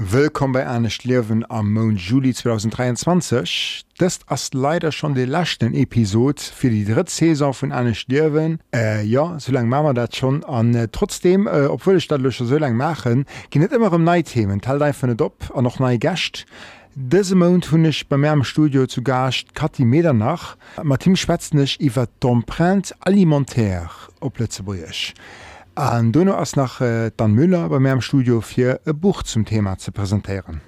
Willkommen bei Anne Schlierwen am Monat Juli 2023. Das ist leider schon die letzte Episode für die dritte Saison von Anne Schlierwen. Äh, ja, so lange machen wir das schon. Und äh, trotzdem, äh, obwohl ich das schon so lange mache, geht nicht immer um neue Themen. Teil einfach nicht ab und noch neue Gäste. Dëse Mount hunn ich bei Mäm Studio zu gascht Kati Medernach, mat Team schwätznech iwwer d'Emprent alimentär op Lettzebuech. An Donno ass nach äh, Dan Müller bei Mäm Studio fir e Buch zum Thema ze präsentieren.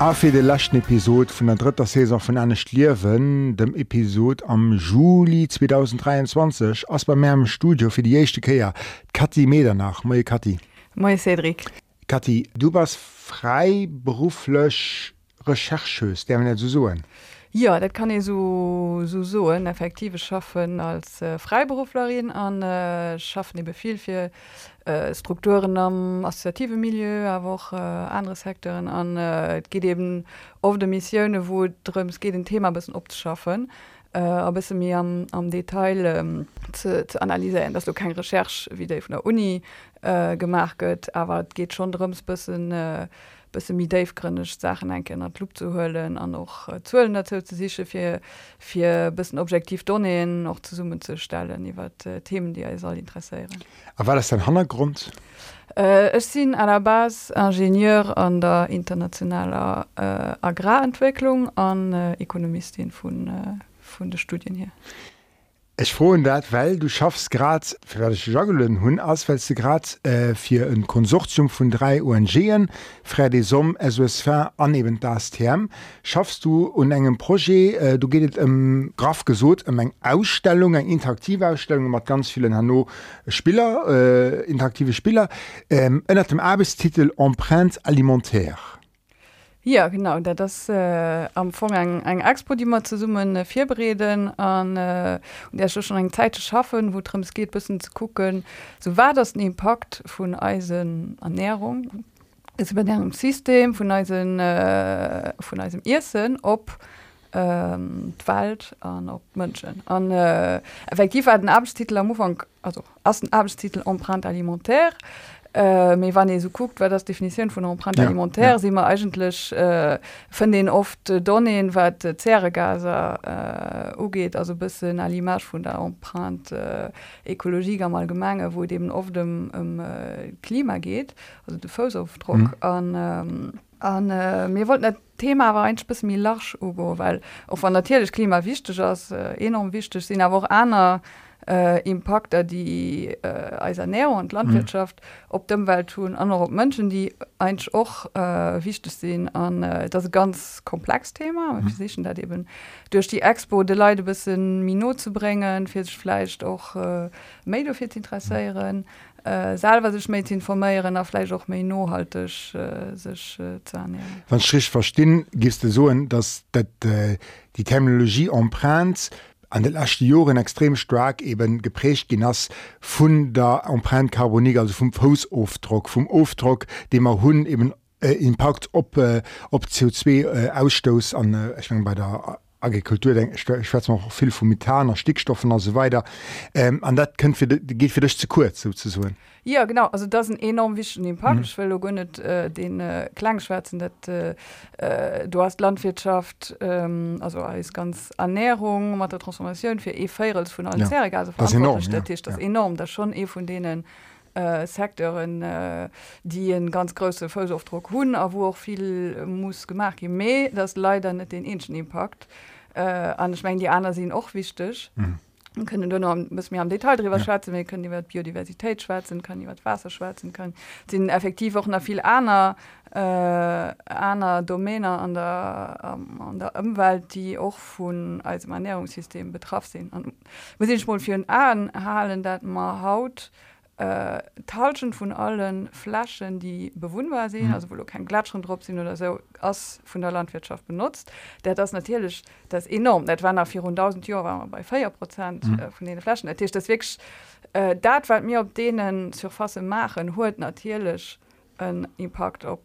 A fir de lachten Episod vun der dritter Saison vun Anne Schlierwen, dem Episod am Juli 2023 ass bei Mäm Studio fir die jechte Käier Kati Medernach Moi Kati. Moi Cedric. Kati, du warst freiberuflech Rechercheus, der net zu soen. Ja, dat kann ich so so so effektive schaffen als äh, Freiberuflerin an äh, schaffen die viel für äh, Strukturen am assoziative Milieu, aber auch äh, andere Sektoren an äh, geht eben auf de Missionen, wo drum es geht ein Thema ein bisschen abzuschaffen. Äh, aber es mir am, am Detail ähm, zu, zu analysieren, dass du kein Recherche wie von der Uni äh, gemacht wird, aber es geht schon darum, ein bisschen äh, bisschen mit Davegründig Sachen enke an Club zu höllen an noch äh, zu dazu zu sich für für bisschen objektiv Donnnen noch zu summen zu stellen über äh, Themen die soll interessieren Aber war das dein Hintergrund? Äh, ich bin an der Bas Ingenieur an der internationaler äh, Agrarentwicklung an äh, Ökonomistin von, äh, von den Studien hier. Ich froh dat weil du schaffst grad joggeln hun ausfällst du grad äh, für ein Konsortium von drei ONGen frei des Somm SOSV aneben das Term schaffst du un engem Projekt äh, du gehtt im Graf gesot um eng Ausstellung eng interaktive Ausstellung mat ganz vielen Hanno Spieler äh, interaktive Spieler ähm, dem Arbeitstitel Empreinte alimentaire. Ja genau da das äh, am Vorgang eng Expo die man zu summen äh, vier bereden an äh, und der schon eng Zeit zu schaffen, wo drum es geht bis zu gucken so war das ein Impact von Eisen Ernährung ist über dem System von Eisen äh, von Eisen Issen ob ähm, Wald an op Mënschen an äh, effektiv war den Abstitel am Anfang also as den Abstitel empreinte alimentaire äh, wann e so guckt wer das Definition von Empreinte ja, alimentaire. Ja. sie man eigentlich äh, von den oft äh, Donnen wat äh, Zerregaser äh, ugeet, also bis na Limage von der Empreinte äh, Ökologie am allgemenge wo dem oft dem um, äh, Klima geht. Also de Fosaufdruck mhm. an ähm, an äh, mir wollt net Thema war ein bis mir lach Ugo weil of an natürlich Klima wichtig ass äh, enorm wichtig sind aber auch aner äh, äh, Impakter die äh, Eisernährung und Landwirtschaft mhm. op dem Welt tun andere Menschen die einsch och äh, wichtig sehen an äh, das ganz komplex Thema mhm. dat eben durch die Expo de Leute bis Minot zu bringen Fischfleisch auch äh, Medofir interesseieren äh, selber sech méi informéieren erfleich auch méi nohalteg äh, sech äh, zane. Wann Schrich verstinn gist du soen, dats dat äh, die Terminologie emprenz an den lachte Joren extrem stark eben geprecht ginnners vun der Empreinkarbonik also vum Fosofdruck vum Ofdruck dem er hunn eben äh, Impakt op äh, op CO2 äh, Ausstoß an äh, ich mein, bei der Agrikultur ich noch viel von Methaner, Stickstoffen und so weiter. Ähm, an dat geht für dich zu kurz sozusagen. Ja genau also das ein enorm wichtig Impact mhm. ich will nicht, äh, den äh, Klangschwärzen äh, äh, du hast Landwirtschaft ähm, also als ganz Ernährung der Transformation für e von allen ja. also das enorm, ja. das ja. enorm das schon eh von denen äh, Sektoren äh, die einen ganz große Vollaufdruck hun aber wo auch viel muss gemacht mehr das leider nicht den Inschen Impact äh, an ich meine die anderen sind auch wichtig. Mhm Und können du noch bis mir am Detail drüber ja. schwatzen wir können die Biodiversität schwatzen kann die Wasser schwatzen können sind effektiv auch noch viel einer äh, einer Domäne an der ähm, an der Umwelt die auch von als Ernährungssystem betroffen sind und muss ich mal für anhalen dass man haut äh, Talschen von allen Flaschen, die bewohnbar sind, mhm. also wo kein Glatschen drauf sind oder so aus von der Landwirtschaft benutzt, der das natürlich das enorm etwa nach 400.000 Jahre waren wir bei 4 Prozent mhm. äh, von den Flaschen das ist das wirklich äh, dat weil mir ob denen zur Fasse machen holt natürlich einen Impact auf,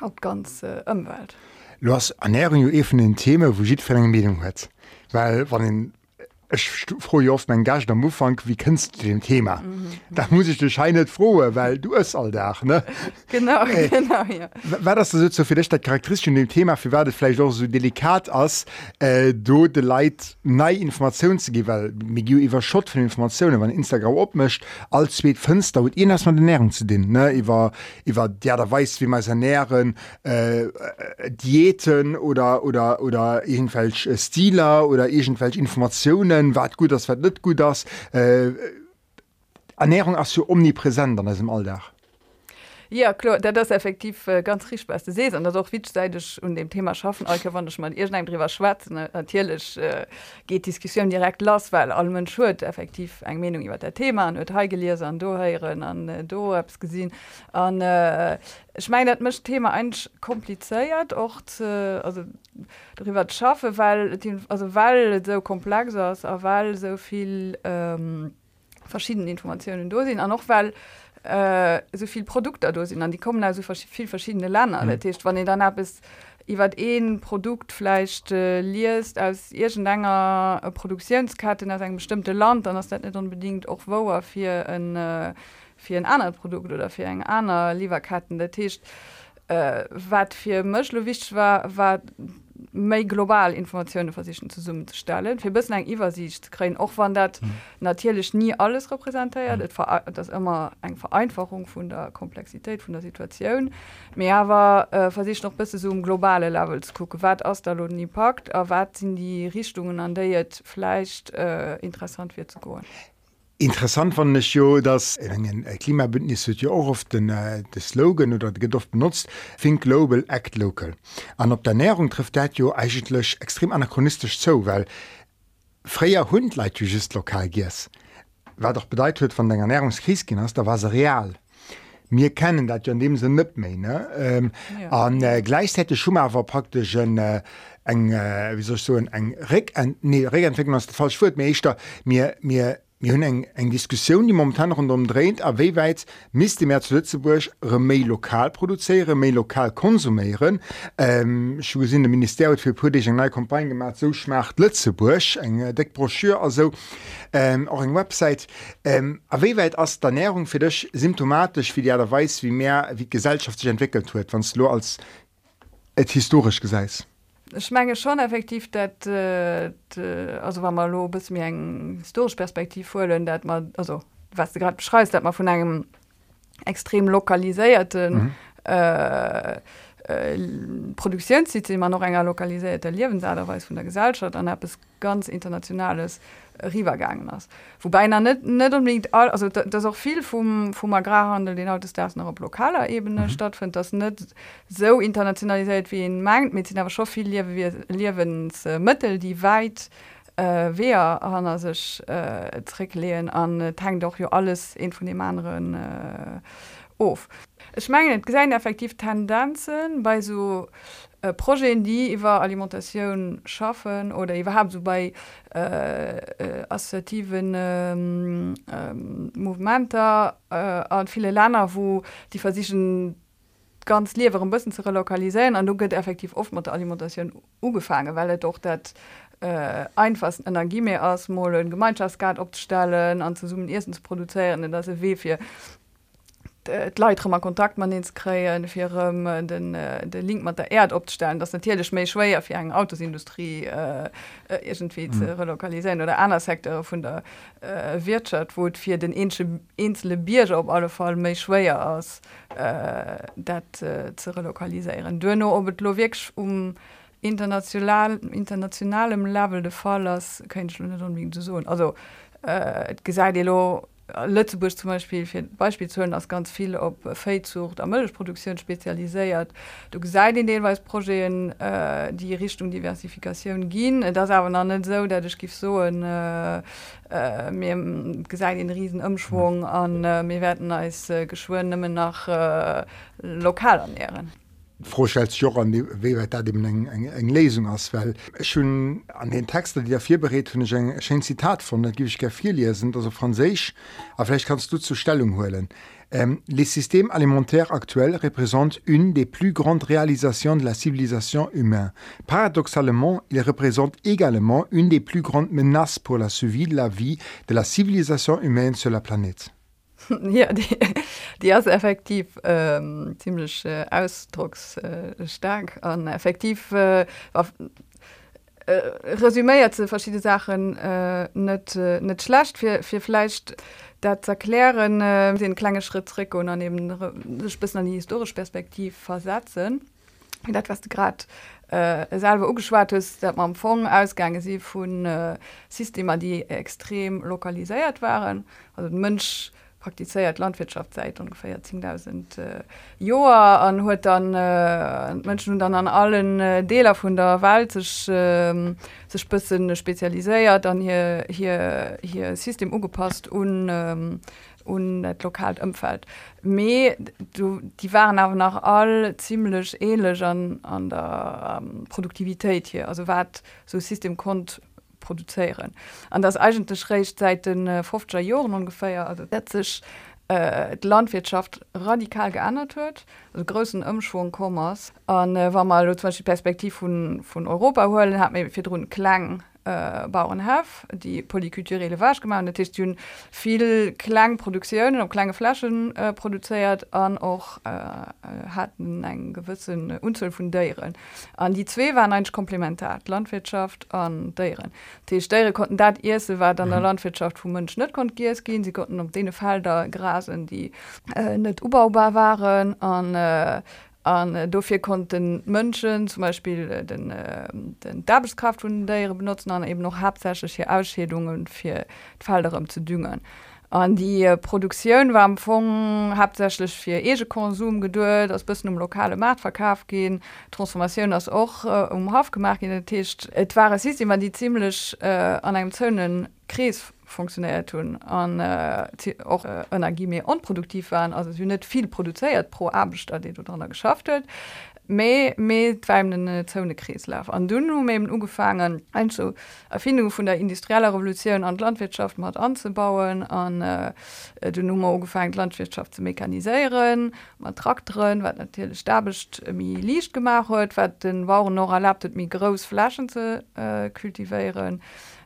auf ganz äh, Umwelt. Du hast Ernährung even ein Thema wo sieht Medium hat weil den Ich froh oft mein Gast am Ufang wie kennst du dem Thema? Mhm. da muss ich dich scheinet frohe weil du es all da ne? Genau, äh, genau ja. war das so für dich der charakteristisch in dem Thema für werdet vielleicht auch so delikat als äh, du de Lei nei Informationen zu geben? Weil mir Schott von Informationen wann Instagram opmischt als spät Fenster und ihnen erstmal den Nährung zu den ne? Ich war ich war der da weiß wie man es ernähren äh, Diäten oder oder oder irgendwelche äh, Stiler oder irgendwelche Informationen kennen wat gut das wat net gut das äh, Ernährung as so omnipräsent an im alldach Ja klar das effektiv äh, ganz rich beste se an das auch wieseitig und dem Thema schaffen wann ich mal drüber schwarz natürlich äh, geht Diskussion direkt los weil allem Schu effektiv eng Meinung über der Thema an gelesen an doieren an äh, do abs gesehen. An äh, ich meine dat mischt Thema ein kompliziert auch zu, also darüber schaffe weil die, also weil so komplex ist weil so viel ähm, verschiedene Informationen do sind. An noch weil äh, soviel Produkte do sind. An die kommen also viel verschiedene Länder. Mhm. Tisch wann dann ab ist wat een Produktfleisch äh, liest als ir langer äh, Produktionskarte aus ein bestimmte Land dann hast nicht unbedingt auch wo für ein, äh, für ein anderes Produkt oder für ein anderer Lieferkarten. Der Tisch äh, wat für Mlowich war war méi global Informationen ver sich zu summen zu stellen. Wir bis eng Iwersicht kre och wann dat mhm. natürlich nie alles repräsentiert mhm. das immer eng Vereinfachung von der Komplexität von der Situation. Mehr war äh, versicht noch bis so um globale Levels gucke wat aus der Lo nie packt, wat sind die Richtungen an der jetzt vielleicht äh, interessant wird zu go. Interessant van ich jo, dass engen Klimabündnis huet ja auch oft den äh, de Slogan oder Gedoft benutzt Think global act local. An op der Ernährung trifft dat jo eigentlich extrem anachronistisch zo, weil freier Hund leit just lokal gies. Wer doch bedeit huet von den Ernährungskriskin hast, da war se real mir kennen dat jo an dem se nëpp me ne ähm, ja. an äh, gleichhäte Schummer war praktisch en äh, eng äh, wie soch so eng eng Re nee Regenentwicklung as falsch fut méichter mir mir hunn eng eng Diskussion die momentan noch umdreht a weweit miss die Mä zu Lützeburg Remei lokal produziere méi lokal konsumieren ähm, gesinn dem Ministerium fir pu eng neue Kompagne gemacht so schmacht Lützeburg eng äh, Deckbroschür also ähm, auch eng Website ähm, a weweit as der Ernährung fir dech symptomatisch wie derweis wie mehr wie gesellschaftlich entwickelt huet wanns lo als et historisch geseis. Ich menge schon effektiv dat äh, also war mal lo bis mir eng historisch perspektiv vorllen dat man also was du gerade beschreist dat man von einem extrem lokalisierten mhm. äh, äh, Produktionssitze immer noch enger lokalisierte Lebensaderweis von der Gesellschaft an es ganz internationales Rivergangen ass. Wobei net net unbedingt all, also das auch viel vom, vom Agrarhandel den Autos der noch auf lokaler Ebene mhm. stattfindet, das net so internationalisiert wie in Markt mit sind aber schon viel Lebenssmittel, die weit äh, wer han sich äh, trick lehen an äh, tank doch ja alles in von dem anderen äh, of. Ich meine gesehen effektiv Tendenzen bei so äh, Projekten die über Alimentation schaffen oder überhaupt so bei äh, äh, assertiven ähm, ähm, Movementer äh, an viele Länder, wo die versichern ganz leveren bisschen zu relokalisieren Und du geht effektiv oft mit der Alimentation umgefangen, weil er doch das äh, einfachsten Energie mehr ausmolen, Gemeinschaftsgrad abzustellen, an zu summen erstens produzieren, das ist weh für äh, leitremmer Kontakt man ins kreien fir um, den äh, den Link mat der Erd opstellen, dats natierlech méi schwéier fir eng Autosindustrie äh, irgendwie mhm. ze relokalisieren oder aner Sektor vun der äh, Wirtschaft, wot fir den insle Bierge op alle Fall méi schwéier aus äh, dat äh, ze relokaliseieren. Dënne op et Lowik um international internationalem Level de Fallers kein schon net so. Also äh, gesäit lo Lützeburg zum Beispiel für Beispiel zu hören, dass ganz viel op Fezucht am Müllproduktion spezialisiert. Du seid in denweis Projekten äh, die Richtung Diversifikation gehen. Das aber noch nicht so, dass ich gi so ein, äh, äh, mir gesagt den Riesenumschwung an äh, mir werden als äh, geschworen nach äh, lokal ernähren vorstellt Jo an eng eng Lesung ass well schon an den Texte, die der vier berät hun eng schen Zitat von der gi ich ger vier lesen also Franzisch aber kannst du zur Stellung holen. Ähm, les systèmes alimentaires actuels représentent une des plus grandes réalisations de la civilisation humaine. Paradoxalement, ils représentent également une des plus grandes menaces pour la survie de la vie de la civilisation humaine sur la planète. ja, die, die ist effektiv ähm, ziemlich äh, ausdrucksstark äh, und effektiv äh, auf, äh, resümiert zu verschiedene Sachen äh, nicht, äh, nicht schlecht für, für vielleicht das erklären äh, den Schritt zurück und dann eben sich bis an die historische Perspektiv versetzen. Das, was du gerade äh, selber ugeschwart ist, dass man am Fong ausgange sie von äh, Systemen, die extrem lokalisiert waren. Also Mensch, praktiziert Landwirtschaft seit ungefähr 10.000 äh, Joer an huet dann äh, Menschen und dann an allen äh, Deler vun der Welt sech äh, sech bisssen speziaiséiert dann hier hier hier System ugepasst un ähm, und net lokal ëmfeld. Me du die waren aber nach all ziemlichlech elech an, an der ähm, Produktivitéit hier, also wat so System kont produzieren an das eigentlich recht seit den äh, 50er Jahren ungefähr also letztlich äh, die Landwirtschaft radikal geändert wird also größten Umschwung kommmers an äh, war mal zum Beispiel Perspektiv von, von Europa holen hat mir für klang äh, Bauernhaf, die polykulturelle Wasch gemacht Tisch viel Klangproduktionen und kleine Flaschen äh, produziert an auch äh, hatten einen gewissen Unzahl von Deieren. An die zwei waren eigentlich Komplementat Landwirtschaft an Deieren. Die Steire konnten dat erste war dann mhm. der Landwirtschaft vom Mönsch nicht konnte Gies gehen, sie konnten um den Fall da Grasen, die äh, nicht ubaubar waren an äh, an äh, dofir konnten Mënschen zum Beispiel äh, den, äh, den Dabelskraft hun deiere benutzen an eben noch hauptsächlich Ausschädungen fir Fallerem zu düngern. An die äh, Produktionioun war Fong hauptsächlich fir ege Konsum geduld, aus bisssen um lokale Marktverkauf gehen, Transformation as och äh, um Haf gemacht in den Tisch. Et war es ist immer die ziemlich äh, an einem zönnen Kries funktioniert tun an äh, auch äh, Energie mehr unproduktiv waren also nicht viel produziert pro Abstand die du dann geschafft hat méi méiweimne Zoune Krislaf. An dunn méem ugefangen ein zu Erfindung vun der industrieller Revolutionun an Landwirtschaft mat anzubauen, an äh, de Nummer ugefangen Landwirtschaft zu mechaniseieren, mat Traktoren, wat natürlich stabecht mi liicht gemacht huet, wat den Waren noch erlaubtet mi gros Flaschen ze äh, kultivieren.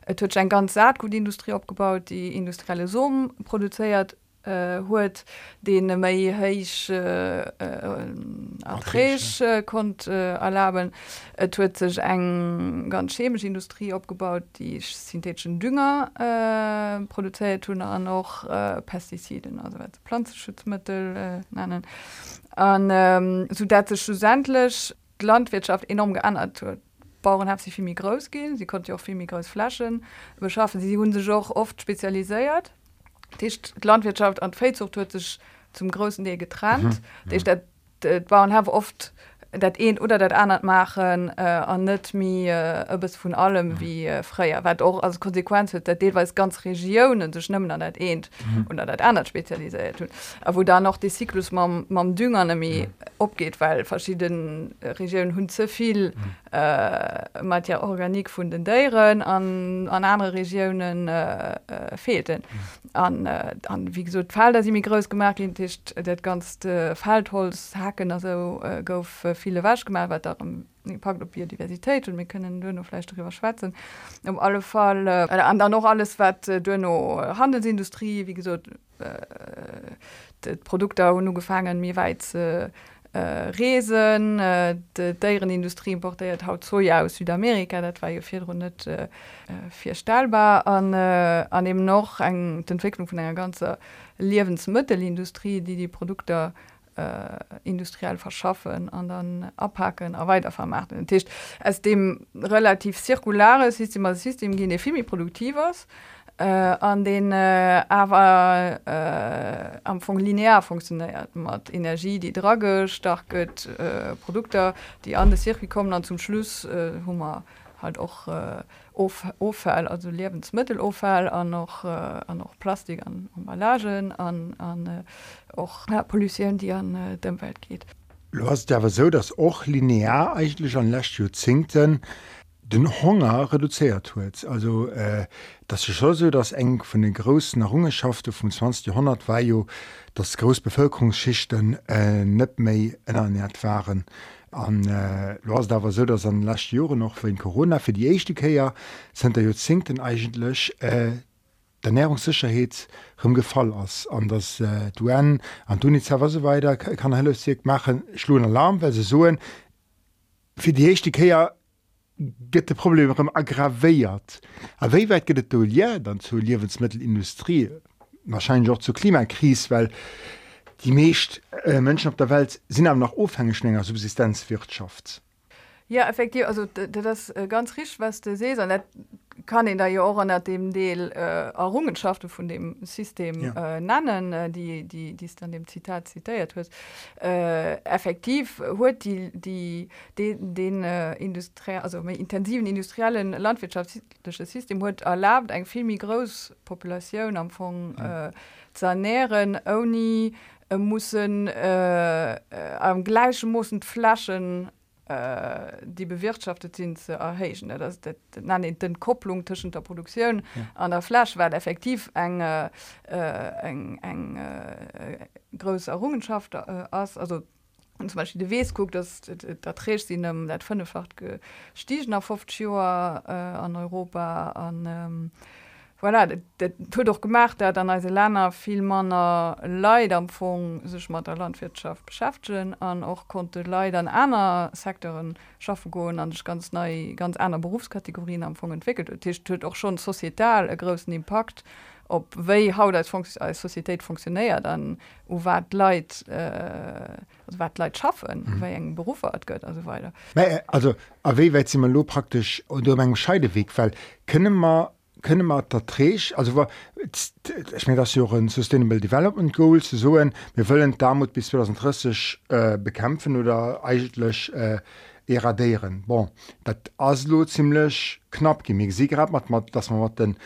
Et huet en ganz Saatgutindustrie opgebaut, die industrielle Summen produziert huet äh, den méi heich äh, äh, kon äh, erlaubben. Et huet sech eng ganz chemische Industrie abgebaut, die synthetischen Dünger äh, produziert hun an noch äh, Pestiziden, also Pflanzenschutzmittel äh, nennen. Und, ähm, so dat sech schlussendlich Landwirtschaft enorm geändert huet. Bauern haben sie viel groß gehen sie konnte auch viel groß Flaschen beschaffen sie hun sich auch oft spezialisiert die Landwirtschaft an Fezucht wird sich zum größten Teil getrennt mhm. die Bauern haben oft dat een oder dat anert machen äh, an net mi äh, bis vun allem mhm. wie äh, freier wat auch als Konsequenz huet dat deweis ganz Regionen sech nëmmen an dat eenent mhm. und dat anert spezialisiert hun a wo da noch die Cyklus mam mam düngermi mhm. opgeht weil verschieden Regionen hun zuvi mhm. äh, mat ja organik vun den Deieren an an andere Regionen äh, äh, fehlten mhm. an äh, an wie gesot fall dat sie mir grös gemerk hin ticht dat ganz äh, Faltholz hacken also äh, gouf äh, viele wasch gemacht wat darum packt op Biodiversität und wir können dünnerfleisch darüber schwatzen. Um alle Fall äh, an dann noch alles wat äh, dünno Handelsindustrie wie gesagt äh, Produkte nur gefangen mir weit äh, äh, Resen äh, deren Industrie importiert haut soja aus Südamerika dat war ja 400 äh, vier stahlbar. An äh, an dem noch eng Entwicklung von einer ganze Lebenssmittelindustrie die die Produkte äh, industriell verschaffen an dann abhaken a weiter vermachten. Tisch es dem relativ zirkulare System System gene vielmi produktivers äh, an den äh, aber äh, am Funk linear funktioniert. Mat Energie die drage stark äh, Produkte die an Circuit kommen dann zum Schluss äh, Hummer halt auch äh, Offall also Lebensmitteloffall an noch äh, an noch Plastik an Emballagen an an äh, auch ja, Polizeieren die an äh, dem Welt geht. Du hast aber so dass auch linear eigentlich an Lächtzinkten den Hunger reduziert huet. Also äh, das ist schon so dass eng von den großen Errungenschaften vom 20. Jahrhundert war jo dass Großbevölkerungsschichten äh, net méi ernährt waren an äh, los dawer se dats an lacht Jore noch fir Corona fir die Eichtekeier sind der jo zinngten eigenlech äh, der Nährungssicherheet rem Gefall ass an das äh, Duen an Dunitzer so weiter kann helle Sig machen schluen Alarm, well se soen fir die Eichtekeier gëtt de Problem rem aggravéiert. Aéi weit gët do Lier dann zu Liwensmittelindustrie wahrscheinlich auch zur Klimakris, weil die mecht äh, Menschen auf der Welt sind aber noch aufhängigschlänger Subsistenzwirtschaft. Ja effektiv also das äh, ganz rich was du se kann in der ja auch an dem Deel äh, Errungenschaften von dem System ja. äh, nennen, äh, die die dies dann dem Zitat zitiert wird. Äh, effektiv huet die, die, die den äh, Industrie also intensiven industriellen landwirtschaftliche System huet erlaubt eng vielmi groß Population am Anfang ja. äh, zu ernähren oni äh, müssen äh, äh, am gleichen mussssen Flaschen äh, die bewirtschaftet sind zu erheschen. Das, den Kopplung zwischen der Produktion ja. an der Flasch war effektiv eng äh, eng eng äh, größer Errungenschaft äh, aus. Also und zum Beispiel de Wes guckt dass da trägt sie einem seit fünffach gestiegen auf oft äh, an Europa an ähm, voilà, tu doch gemacht dat an als Länner viel manner Leid am Fong sech mat der Landwirtschaft beschäftigen an och konnte Lei an einer Sektoren schaffen go an ganz neu ganz einer Berufskategorien am Fong entwickelt tut auch schon sozial e großen Impact op wéi haut als, als Societäet funktioniert dann u wat Leiit äh, wat Leiit schaffen mhm. wéi eng Berufe hat gëtt also weiter. Äh, also aé wä immer lo praktisch und engem Scheideweg weil kënne man kënne mat der Trech also war ich mein, das Joren Sustainable Development Goals so en wir wëllen Damut bis 2030 äh, bekämpfen oder eigenlech äh, eradieren. Bon dat aslo zilech knapp gemig sie grad mat mat dass man mat den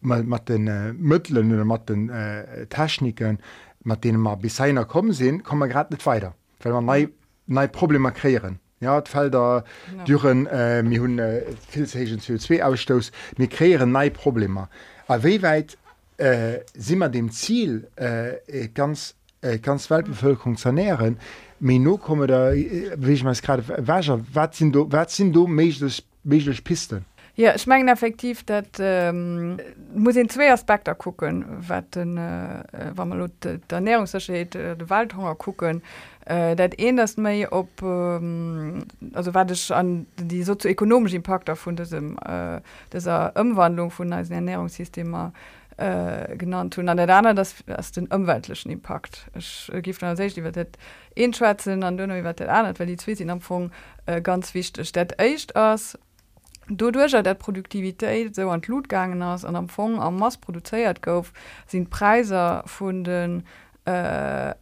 mat den äh, Mëtlen oder mat den äh, Techniken mat denen man bis seiner kommen sinn, kommen grad net weiter, weil man nei nei Probleme kreieren. Ja Felder no. duren äh, mi hunn äh, CO2 ausstoß, mir kreieren nei Probleme. Aéi weit äh, simmer dem Ziel äh, ganz, äh, ganz Weltbevölkerung zernähren, mé no komme da ich me gerade Wager wat sinn do, do meiglech Pisten? Ja, ich mengen effektiv dat ähm, muss in zwei Aspekte gucken wat den äh, man der Ernährungsscheet äh, de Waldhunger gucken äh, dat een das méi op ähm, also an die sozioökonomische Impakte von diesem äh, dieser Umwandlung von als Ernährungssystemer äh, genannt hun an der andere das as den umweltlichen Impact. Äh, gift Schwezen an dunner weil die Zwi am äh, ganz wichtig. Echt aus Dodurch der Produktivität so an Blutgangen ass an am Fong am Mass produziert gouf sind Preise vun den äh,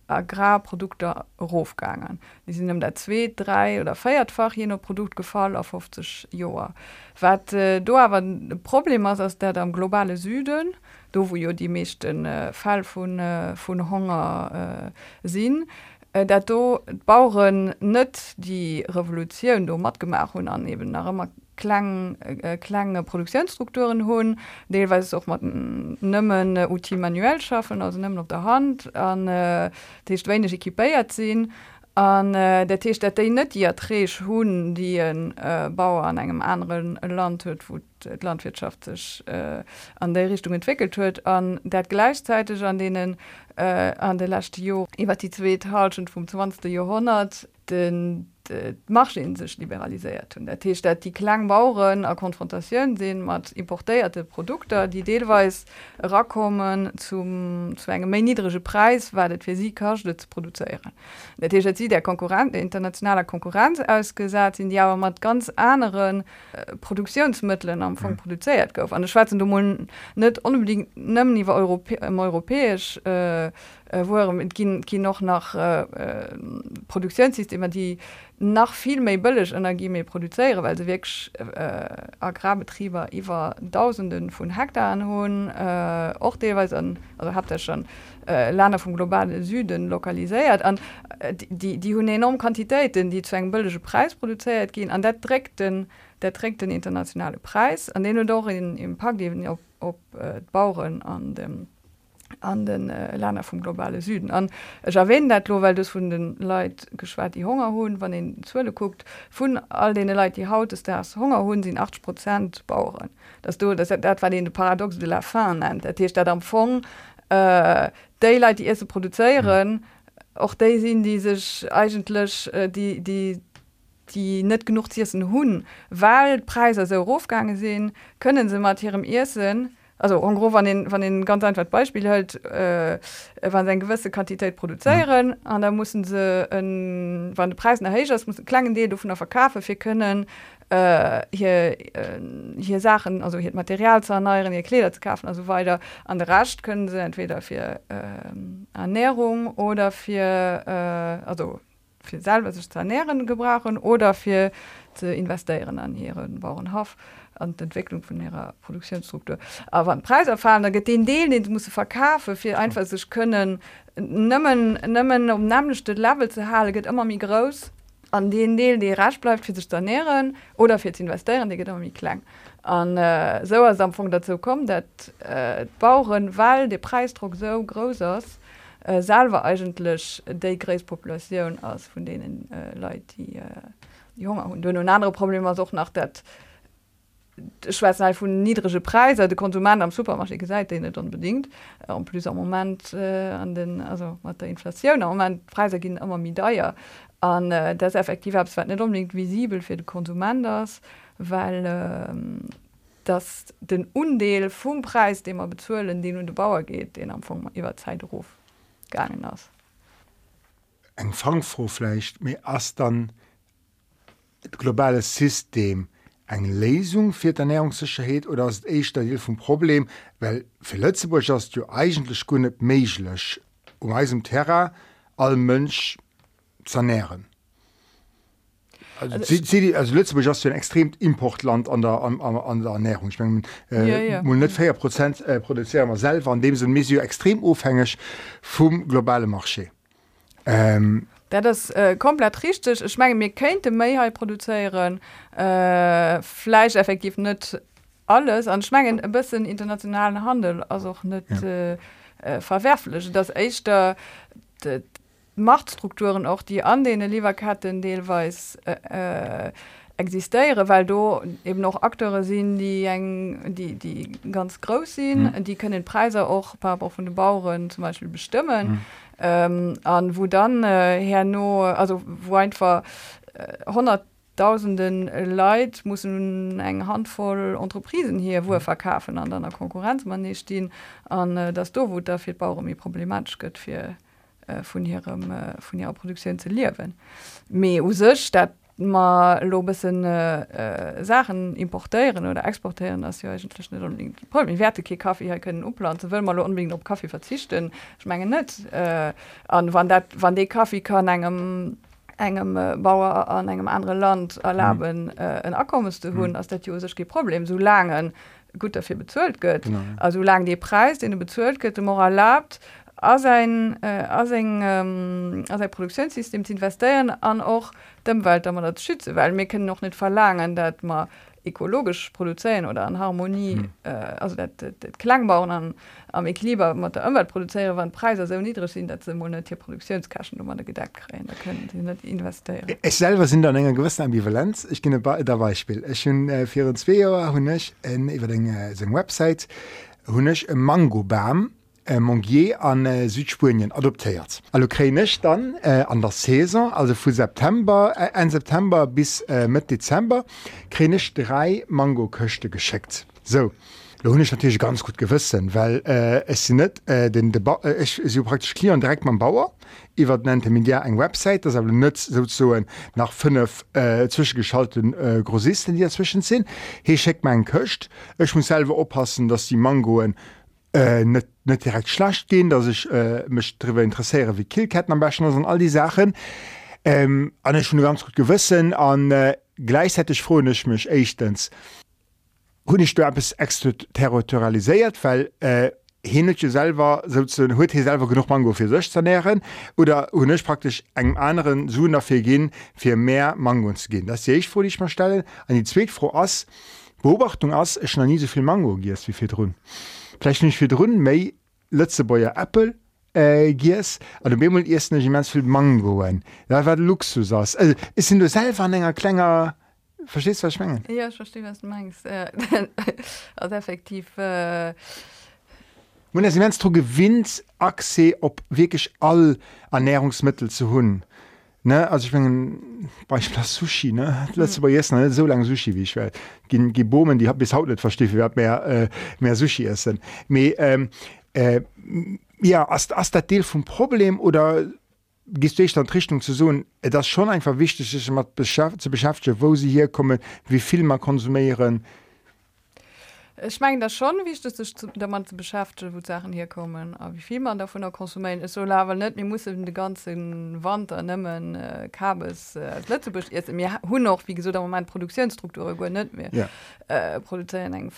Agrarprodukte Rofgangen. Die sind um 2, 3 oder feiertfach jener Produkt gefallen auf 50 Joer. wat äh, do aber Problem ist, ist der am globale Süden, do wo jo die mechten äh, Fall von, äh, von Hunger äh, sind, äh, dat do Bauuren net die Revolutionun do mat gemacht hun aneben nach immer klang äh, klange Produktionsstrukturen hunn deelweis auch mat nëmmen äh, uti manuell schaffen also nëmmen op der Hand an äh, deweneg ekipéiert sinn an äh, der Tisch dat net ja trech hunn die en äh, Bauer an engem anderen Land huet wo landwirtschaftlich äh, an der Richtung entwickelt huet an dat gleichzeitig an denen äh, an der last Jo iwwer die zweet Halschen vum 20. Jahrhundert den Marsch in sich liberalisiert und der Tstadt die Klangbauuren a Konfrontation sehen mat importierte Produkte die Deweis rakommen zum zu engem méi niedrigsche Preis wartet für sie ka zu produzieren der TSC der Konkurrent der internationaler Konkurrenz ausgesagt sind die aber mat ganz anderen äh, Produktionsmitteln am Anfang mhm. produziert gouf. An der Schweizer net unbedingt niwer Europä europäisch äh, äh, wo er noch nach äh, äh, Produktionssysteme, die nach viel méi bëllech Energie méi produzéiere, weil se wirklich äh, Agrarbetrieber iwwer tausenden vun Hektar anhoen och äh, deweis an habt er schon äh, Länder vum globalen Süden lokaliséiert an äh, die, die hunn enorm Quantitéiten, die zu eng bëllesche Preis produzéiert gin an der direkten der trägt den internationale Preis, an den doch in, im Park op, op äh, Bauuren an dem an den äh, Länder vom globale Süden. An erwähnt dat lo weil das von den Leid geschwert die Hunger hun wann den Zölle guckt von all den Leid die Haut ist das Hunger hun sind 80 Prozent Bauern. Dass du das dat war den Paradox de la fin nennt. Der Tisch am Fong äh, Daylight die erste produzieren mhm. auch die sind die sich eigentlich äh, die die die net genug zissen hun weil Preise so hochgange sehen können sie mal ihrem ersten also gro van den van den ganz einfach beispiel halt äh, wann se gewisse quantität produzieren an mhm. da mussten se wann de preis nach muss klangen die du von der verkaufe wir können äh, hier äh, hier sachen also hier material zu erneuern ihr kleder zu kaufen also weiter. An der racht können sie entweder für äh, ernährung oder für äh, also für selber sich zu ernähren gebrauchen oder für zu investieren an ihren bauernhof. und an der Entwicklung von ihrer Produktionsstruktur. Aber ein Preis erfahren, da geht den Deal, den muss verkaufen, für einfach sich können nimmen, nimmen um nämlichste Level zu halen, geht immer mehr groß. An den Deal, der rasch bleibt, für sich zu ernähren oder für zu investieren, der geht immer mehr klein. Und äh, so als Anfang dazu kommt, dass äh, Bauern, weil der Preisdruck so groß ist, äh, selber eigentlich die größte Population aus von denen äh, Leuten, die, äh, die Hunger haben. Und ein anderes Problem ist auch noch, dass Schweiz vu niedrigsche Preise de Konsument am Supermarsche gesagt den nicht unbedingt und plus am moment äh, an den also der Inflation moment Preise gin immer mi daier an äh, das effektiv ab nicht unbedingt visibel fir de Konsument weil äh, das den Undeel vum Preis dem er bezuelen den hun de Bauer geht den am iwwer Zeitruf gangen ass. Empfang vorfleisch mir as dann globales System, eng Lesung fir d Ernährungssicherheet oder ass as eichter Hill vum Problem, well fir Lettzeburg ass du eigenlech gunne méiglech um eisem Terra all Mënsch zernähren. Lützeburg as ein extrem Importland an der, an, an der Ernährung ich mein, äh, ja, ja. net 4 Prozent äh, produzieren man selber an dem sind mis extrem ofhängig vum globale Marche. Ähm, der das äh, komplett richtig ich meine mir könnte Mayheit produzieren äh, Fleisch effektiv nicht alles. An schmengen ein bisschen internationalen Handel also auch nicht ja. äh, äh, verwerflich. Das echt äh, Machtstrukturen auch die an den Lieferketten teilweise äh, äh, existiere weil du eben noch Akteure sind die eng die die ganz groß sind mhm. die können Preise auch paar von den Bauern zum Beispiel bestimmen mhm. ähm, an wo dann äh, her nur also wo einfach äh, 100 tausenden Leid muss eng handvoll Entreprisen hier wo er verkaufen an deiner Konkurrenz man nicht stehen an äh, das do wo dafür bau mir problematisch gött für äh, von ihrem äh, von ihrer Produktion zu liewen. Me statt dat lobessen äh, äh, Sachen importieren oder exportieren as ja nicht unbedingt Werte Kaffee können uplan will mal unbedingt op Kaffee verzichten schmengen net äh, an wann dat wann de Kaffee kann engem engem äh, Bauer an engem andere Land erlauben mhm. äh, en Akkommes zu hunn mhm. as dat Josech Problem so langen gut dafür bezöllt gött also lang die Preis den du bezöllt gött moral erlaubt as ein äh, as ein, ähm, as ein Produktionssystem zu investieren an auch dem Wald man dat schütze, weil mir können noch nicht verlangen, dat man ökologisch produzieren oder an Harmonie hm. äh, also dat, dat, dat Klangbauen an am ich lieber mat der Umwelt produziere wann Preise so niedrig sind dat monetier Produktionskaschen um gedacht da können sie net investieren. Ich selber sind an enger gewisse Ambivalenz ich gene der Beispiel Ich hun äh, 42 hun iwwer den äh, Website hunnech Mangobam äh, Mongier an äh, Südspurien adoptiert. Also kräisch dann äh, an der Saison, also von September äh, 1 September bis äh, Mitte Dezember kräisch drei Mangoköchte geschickt. So. Da hun ich natürlich ganz gut gewissen, weil äh, es sind net äh, den Deba äh, ich, ich praktisch klieren direkt man Bauer iwwer nannte mir der eng Website, das aber net so nach fünf äh, zwischengeschalteten äh, Grossisten, die dazwischen sind. He checkt mein köcht. Ich muss selber oppassen, dass die Mangoen äh, net net direkt schlacht gehen, dass ich äh, mich darüber interessiere wie Killketten am besten und all die Sachen. Ähm, an schon ganz gut gewissen an äh, gleichzeitig froh ich mich echtens hun ich es extraterritorialisiert weil äh, hinnnesche selber huet hi selber genug Mango fir sech ernähren oder hunnech praktisch eng anderen Suen fir gin fir mehr Mangon zu gehen. Das sehe ich vor dich mal stellen an die zweet froh ass Beobachtung ass ech na nie soviel Mango giers wie fir runn. Vielleicht nicht fir run méi letze beier Apple äh, gies an du bemmel erst mens viel Mangoen. Da war Luxus ass. Also, is sind du selber an enger klenger verstehst was schwngen ja ich verstehe was du meinst äh, also effektiv äh wenn du gewinnt Ase ob wirklich all Ernährungsmittel zu hun ne also ich mein, Beispiel Sushi ne letzte mhm. jetzt ne? so lange Sushi wie ich gebomen die hat bis haut nicht verstehe wer mehr äh, mehr Sushi essen Me, ähm, äh, ja as as der Deal vom Problem oder gehst du echt an Richtung zu so das schon einfach wichtig ist zu beschäftigen wo sie hier kommen wie viel man konsumieren Ich meine das schon wie das der man zu beschäftigt wo Sachen hier kommen aber wie viel man davon konsumieren ist so aber nicht. Wir muss die ganzen Wand nehmen äh, Kabels äh, letzte jetzt mir hun noch wie gesagt mein Produktionsstruktur nicht mehr. Ja. äh, produzieren eng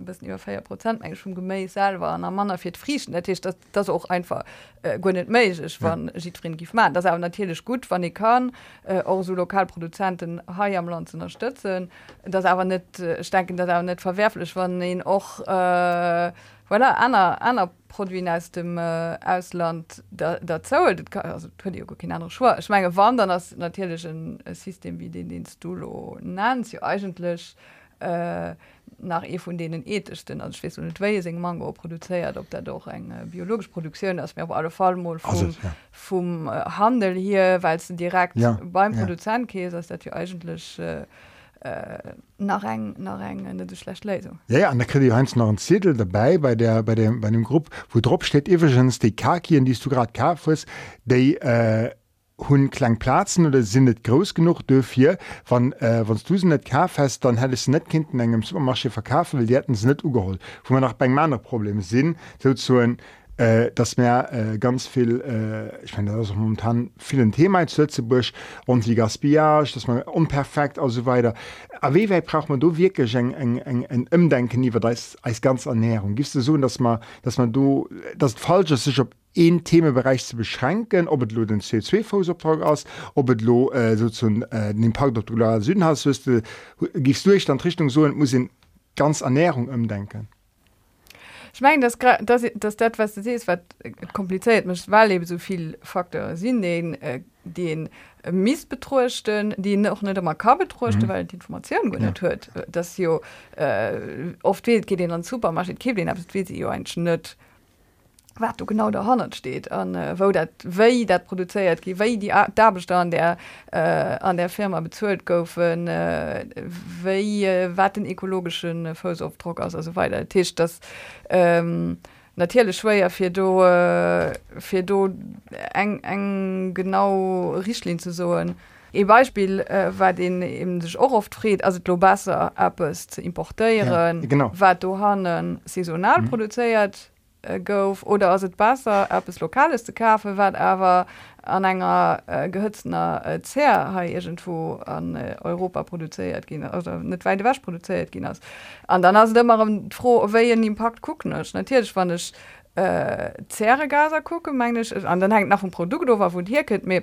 bis über vier Prozent eigentlich schon gemäß selber. An Mann wird frischen natürlich das das auch einfach äh, nicht mäßig wann ja. drin gibt man das aber natürlich gut wann ich kann äh, auch so Lokalproduzenten Hai am Land zu unterstützen. Das aber nicht äh, ich denke das auch nicht verwerfen unhöflich wann den och äh, voilà, aner aner Produkt aus dem äh, Ausland der zouel andere ich meine wandern das natürlich ein System wie den den Stulo nannt ja eigentlich äh, nach e von denen ethischchten als Schwesing Mango produziert ob der doch eng äh, biologisch Produktion das mir aber alle Fall vom, also, ja. vom äh, Handel hier weil es direkt ja, beim ja. produzentkäse ist natürlich eigentlich äh, nach eng nach eng schlecht lesung ja, ja an der kredit heinz noch ein zettel dabei bei der bei dem bei dem gru wo drop steht egens die kakien die du grad ka fust de äh, hun klang plazen oder sind net groß genug dürf hier wann äh, wann du net ka fest dann hätte es net kind engem supermarsche verkaufen will die hätten es net ugeholt wo man nach bei meiner problem sinn so zu ein äh, dass mir äh, ganz viel äh, ich meine das momentan vielen Thema Lützeburg und die Gaspiage dass man unperfekt und so weiter. Aber wie weit braucht man du wirklich ein, ein, ein, ein Umdenken über das als ganz Ernährung? Gibst du so dass man dass man du das falsch ist sich ob een Themenbereich zu beschränken, ob du den CO2-Fußabtrag aus, ob du äh, so äh, den Park der Süden hast, gibst du dich dann Richtung so und muss in ganz Ernährung umdenken ich meine das das das das was du siehst was kompliziert muss weil eben so viel Faktor sind den äh, den missbetruchten die noch nicht immer ka betruchte mhm. weil die Information ja. hört dass jo äh, oft geht den an supermaschine den ein Schnitt wat du genau der hannen steht an äh, wo dat wei dat produziert gi wei die dabestand der äh, an der Firma bezuelt goufen äh, wei äh, wat den ekologischen äh, Fosaufdruck aus also weiter. Tisch das ähm, natürlich schwer fir do äh, fir do eng eng genau richlin zu soen E Beispiel äh, war den eben sich auch oft fried also Globasser Apps zu importieren ja, genau. war du hannen saisonal mhm. produziert äh, gouf oder as het Wasser App es lokales zu kafe wat aber an enger äh, gehützner äh, Zer ha irgendwo an äh, Europa produziert gin also net weite wasch produziert gin ass. An dann as immer froh wéi den Impact gucken natürlich wann ich äh, Zere gaser gucke mein ich an dann hängt nach dem Produkt over wo hier könnt mir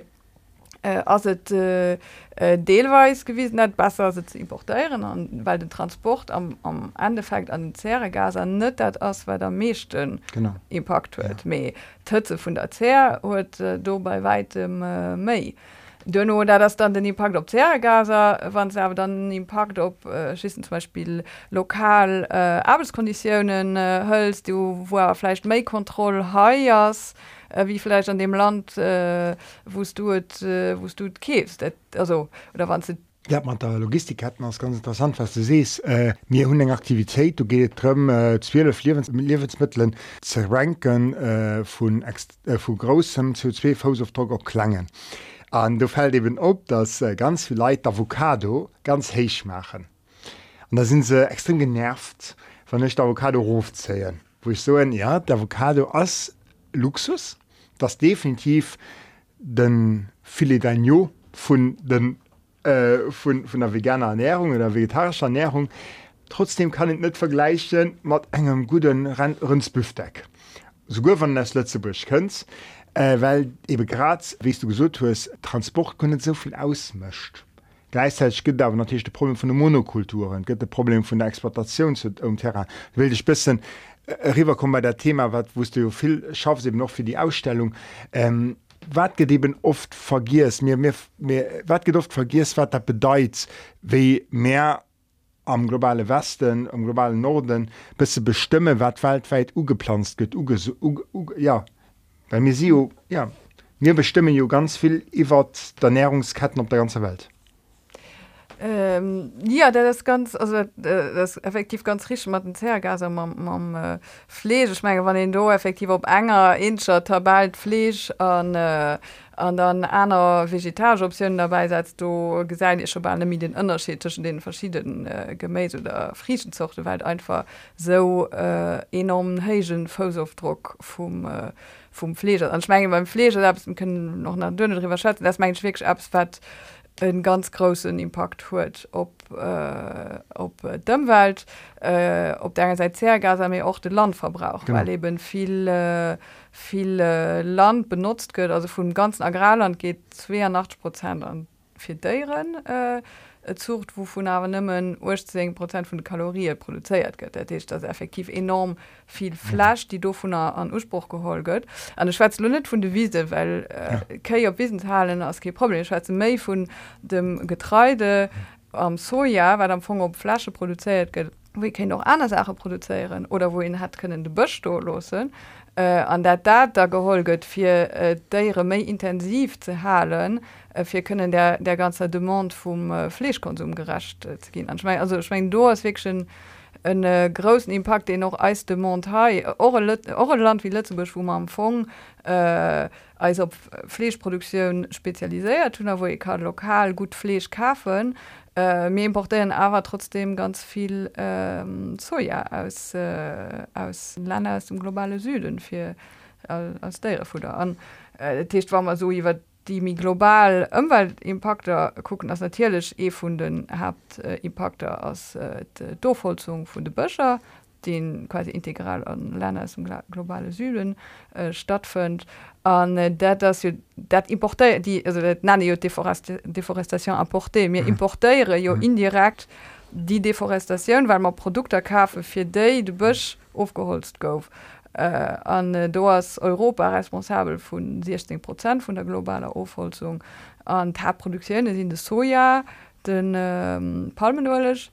äh, as het äh, äh, deelweis gewiesen net besser se ze importieren an weil den Transport am, am Endeffekt an den Zregaser net dat ass weil der meeschten Impact huet ja. méi Tëze vun der Zer huet äh, do bei weitem äh, méi. Dënno da das dann den Impact op Zergaser wann se dann Impact op äh, schissen zum Beispiel lokal äh, Arbeitskonditionen äh, hölst du wo er fleicht méi haiers. Äh, wie vielleicht an dem Land äh, wost du äh, wost du käst also oder wann sie Ja, man der Logistik hat man ganz interessant was du siehst. Äh, mir hun eng Aktivität du geht drum äh, 12 Lebensmitteln zerranken äh, von äh, großem zu zwei Fuß auf Druck klangen. An du fällt eben op dass äh, ganz viel Leid Avocado ganz heich machen. Und da sind sie extrem genervt von nicht Avocado rufzählen wo ich so ein ja der Avocado als Luxus das definitiv den Filet d'agneau von äh, von, von der veganer Ernährung oder vegetarischer Ernährung. Trotzdem kann ich nicht vergleichen mit einem guten Rindsbüfdeck. Sogar wenn das letzte Busch könnt, äh, weil eben gerade, wie du gesagt hast, Transport nicht so viel ausmischt. Gleichzeitig gibt es aber natürlich das Problem von den Monokulturen, gibt das Problem von der Exportation zu, um Terra. Ich will dich ein bisschen äh, rüberkommen bei der Thema, was du ja viel schaffst eben noch für die Ausstellung. Ähm, wat gedeben oft vergiss mir mir mir wat geduft vergiss wat dat bedeit wie mehr am globale Westen am globalen Norden bis ze bestimme wat weltweit ugeplant gëtt ja bei mir si ja mir bestimmen jo ganz viel iwwer der Ernährungsketten op der ganze Welt Ähm, ja der das ganz also äh, das effektiv ganz rich mat den Zergas am äh, ich mein, wann den do effektiv op enger inscher tabelt Flech an äh, an dann einer Vegetageoptionen dabei setzt du gesinn ich schon bei mit den Unterschied zwischen den verschiedenen äh, Gemäß oder frischen weil einfach so äh, enorm hegen Fosaufdruck vom äh, vom Fleger anschmengen beim Fleger können noch nach dünne drüber schätzen das mein Schwg absfahrt en ganz großen Impact huet op äh, op Dëmmwelt äh, op der seit Zergas mir auch den Landverbrauch genau. weil eben viel äh, viel äh, Land benutzt gött also vum ganzen Agrarland geht 82 Prozent an vier deieren äh, Zucht wo vun awer nëmmen 10 Prozent vun de Kalorie produzéiert gëtt. Dat is dat effektiv enorm viel Flasch, die do vun an Urspruch gehol gëtt. An de Schweiz Lunet vun de Wiese, well äh, Kei op Wisenhalen ass ge Problem. Schweize méi vun dem Getreide am ähm, Soja, wat am Fong op Flasche produzéiert gëtt. Wie ken noch anders Sache produzieren oder wo en hat kënnen de Bëchto losen. Uh, an der Dat da geholget fir uh, déiere méi intensiv ze halen, Äh, wir können der der ganze demand vom äh, Fleischkonsum gerecht äh, zu gehen. Anschw also ich mein, du schon einen äh, großen impact den noch Eis de Mont Land wie Lützeburg wo man Fong äh, als op Fleischproduktion spezialisiert tun wo ich kann lokal gut Fleisch kaufen äh, mir importieren aber trotzdem ganz viel äh, soja aus äh, aus Länder aus dem globale Süden für äh, als derfutter an äh, war mal so wird die mi global Umweltimpakter gucken as natürlich efunden habt äh, Impakter aus äh, Dofolzung von de Böscher, den quasi integral an Länder aus globale Süden äh, stattfind an äh, dat das dat importe die also nenne jo Deforestation importe mir mhm. importéiere jo indirekt die Deforestation weil man Produkte kafe fir déi de Bëch aufgeholzt gouf. Äh, an äh, do ass Europa responsabel vun 16 Prozent vun der globaler Aufholzung. An Taproduktionioune sind de Soja den ähm, palmenolech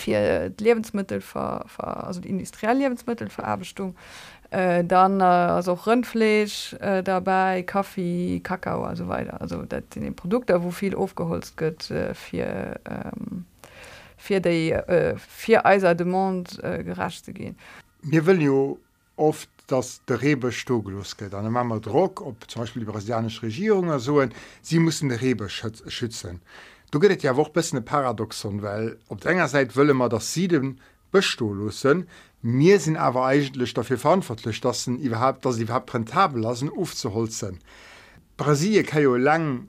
fir Lebensmittel für, für, also die industrielle Lebensmittelverarbeitung. Äh, dann äh, also Rindfleisch äh, dabei, Kaffee, Kakao und so weiter. Also das sind die Produkte, wo viel aufgeholzt wird äh, für, ähm, für die äh, vier Eiser de Monde äh, gerecht zu gehen. Wir will ja oft dass der Rebe stogelos geht. Dann wir Druck, ob zum Beispiel die brasilianische Regierung so, sie müssen die Rebe schützen. Du geht ja auch bisschen Paradoxon, weil op enger Seite wolle man das sie den bestolosen. mir sind aber eigentlich dafür verantwortlich, dass sie überhaupt, dass sie überhaupt rentabel lassen aufzuholzen. Brasilien kann ja lang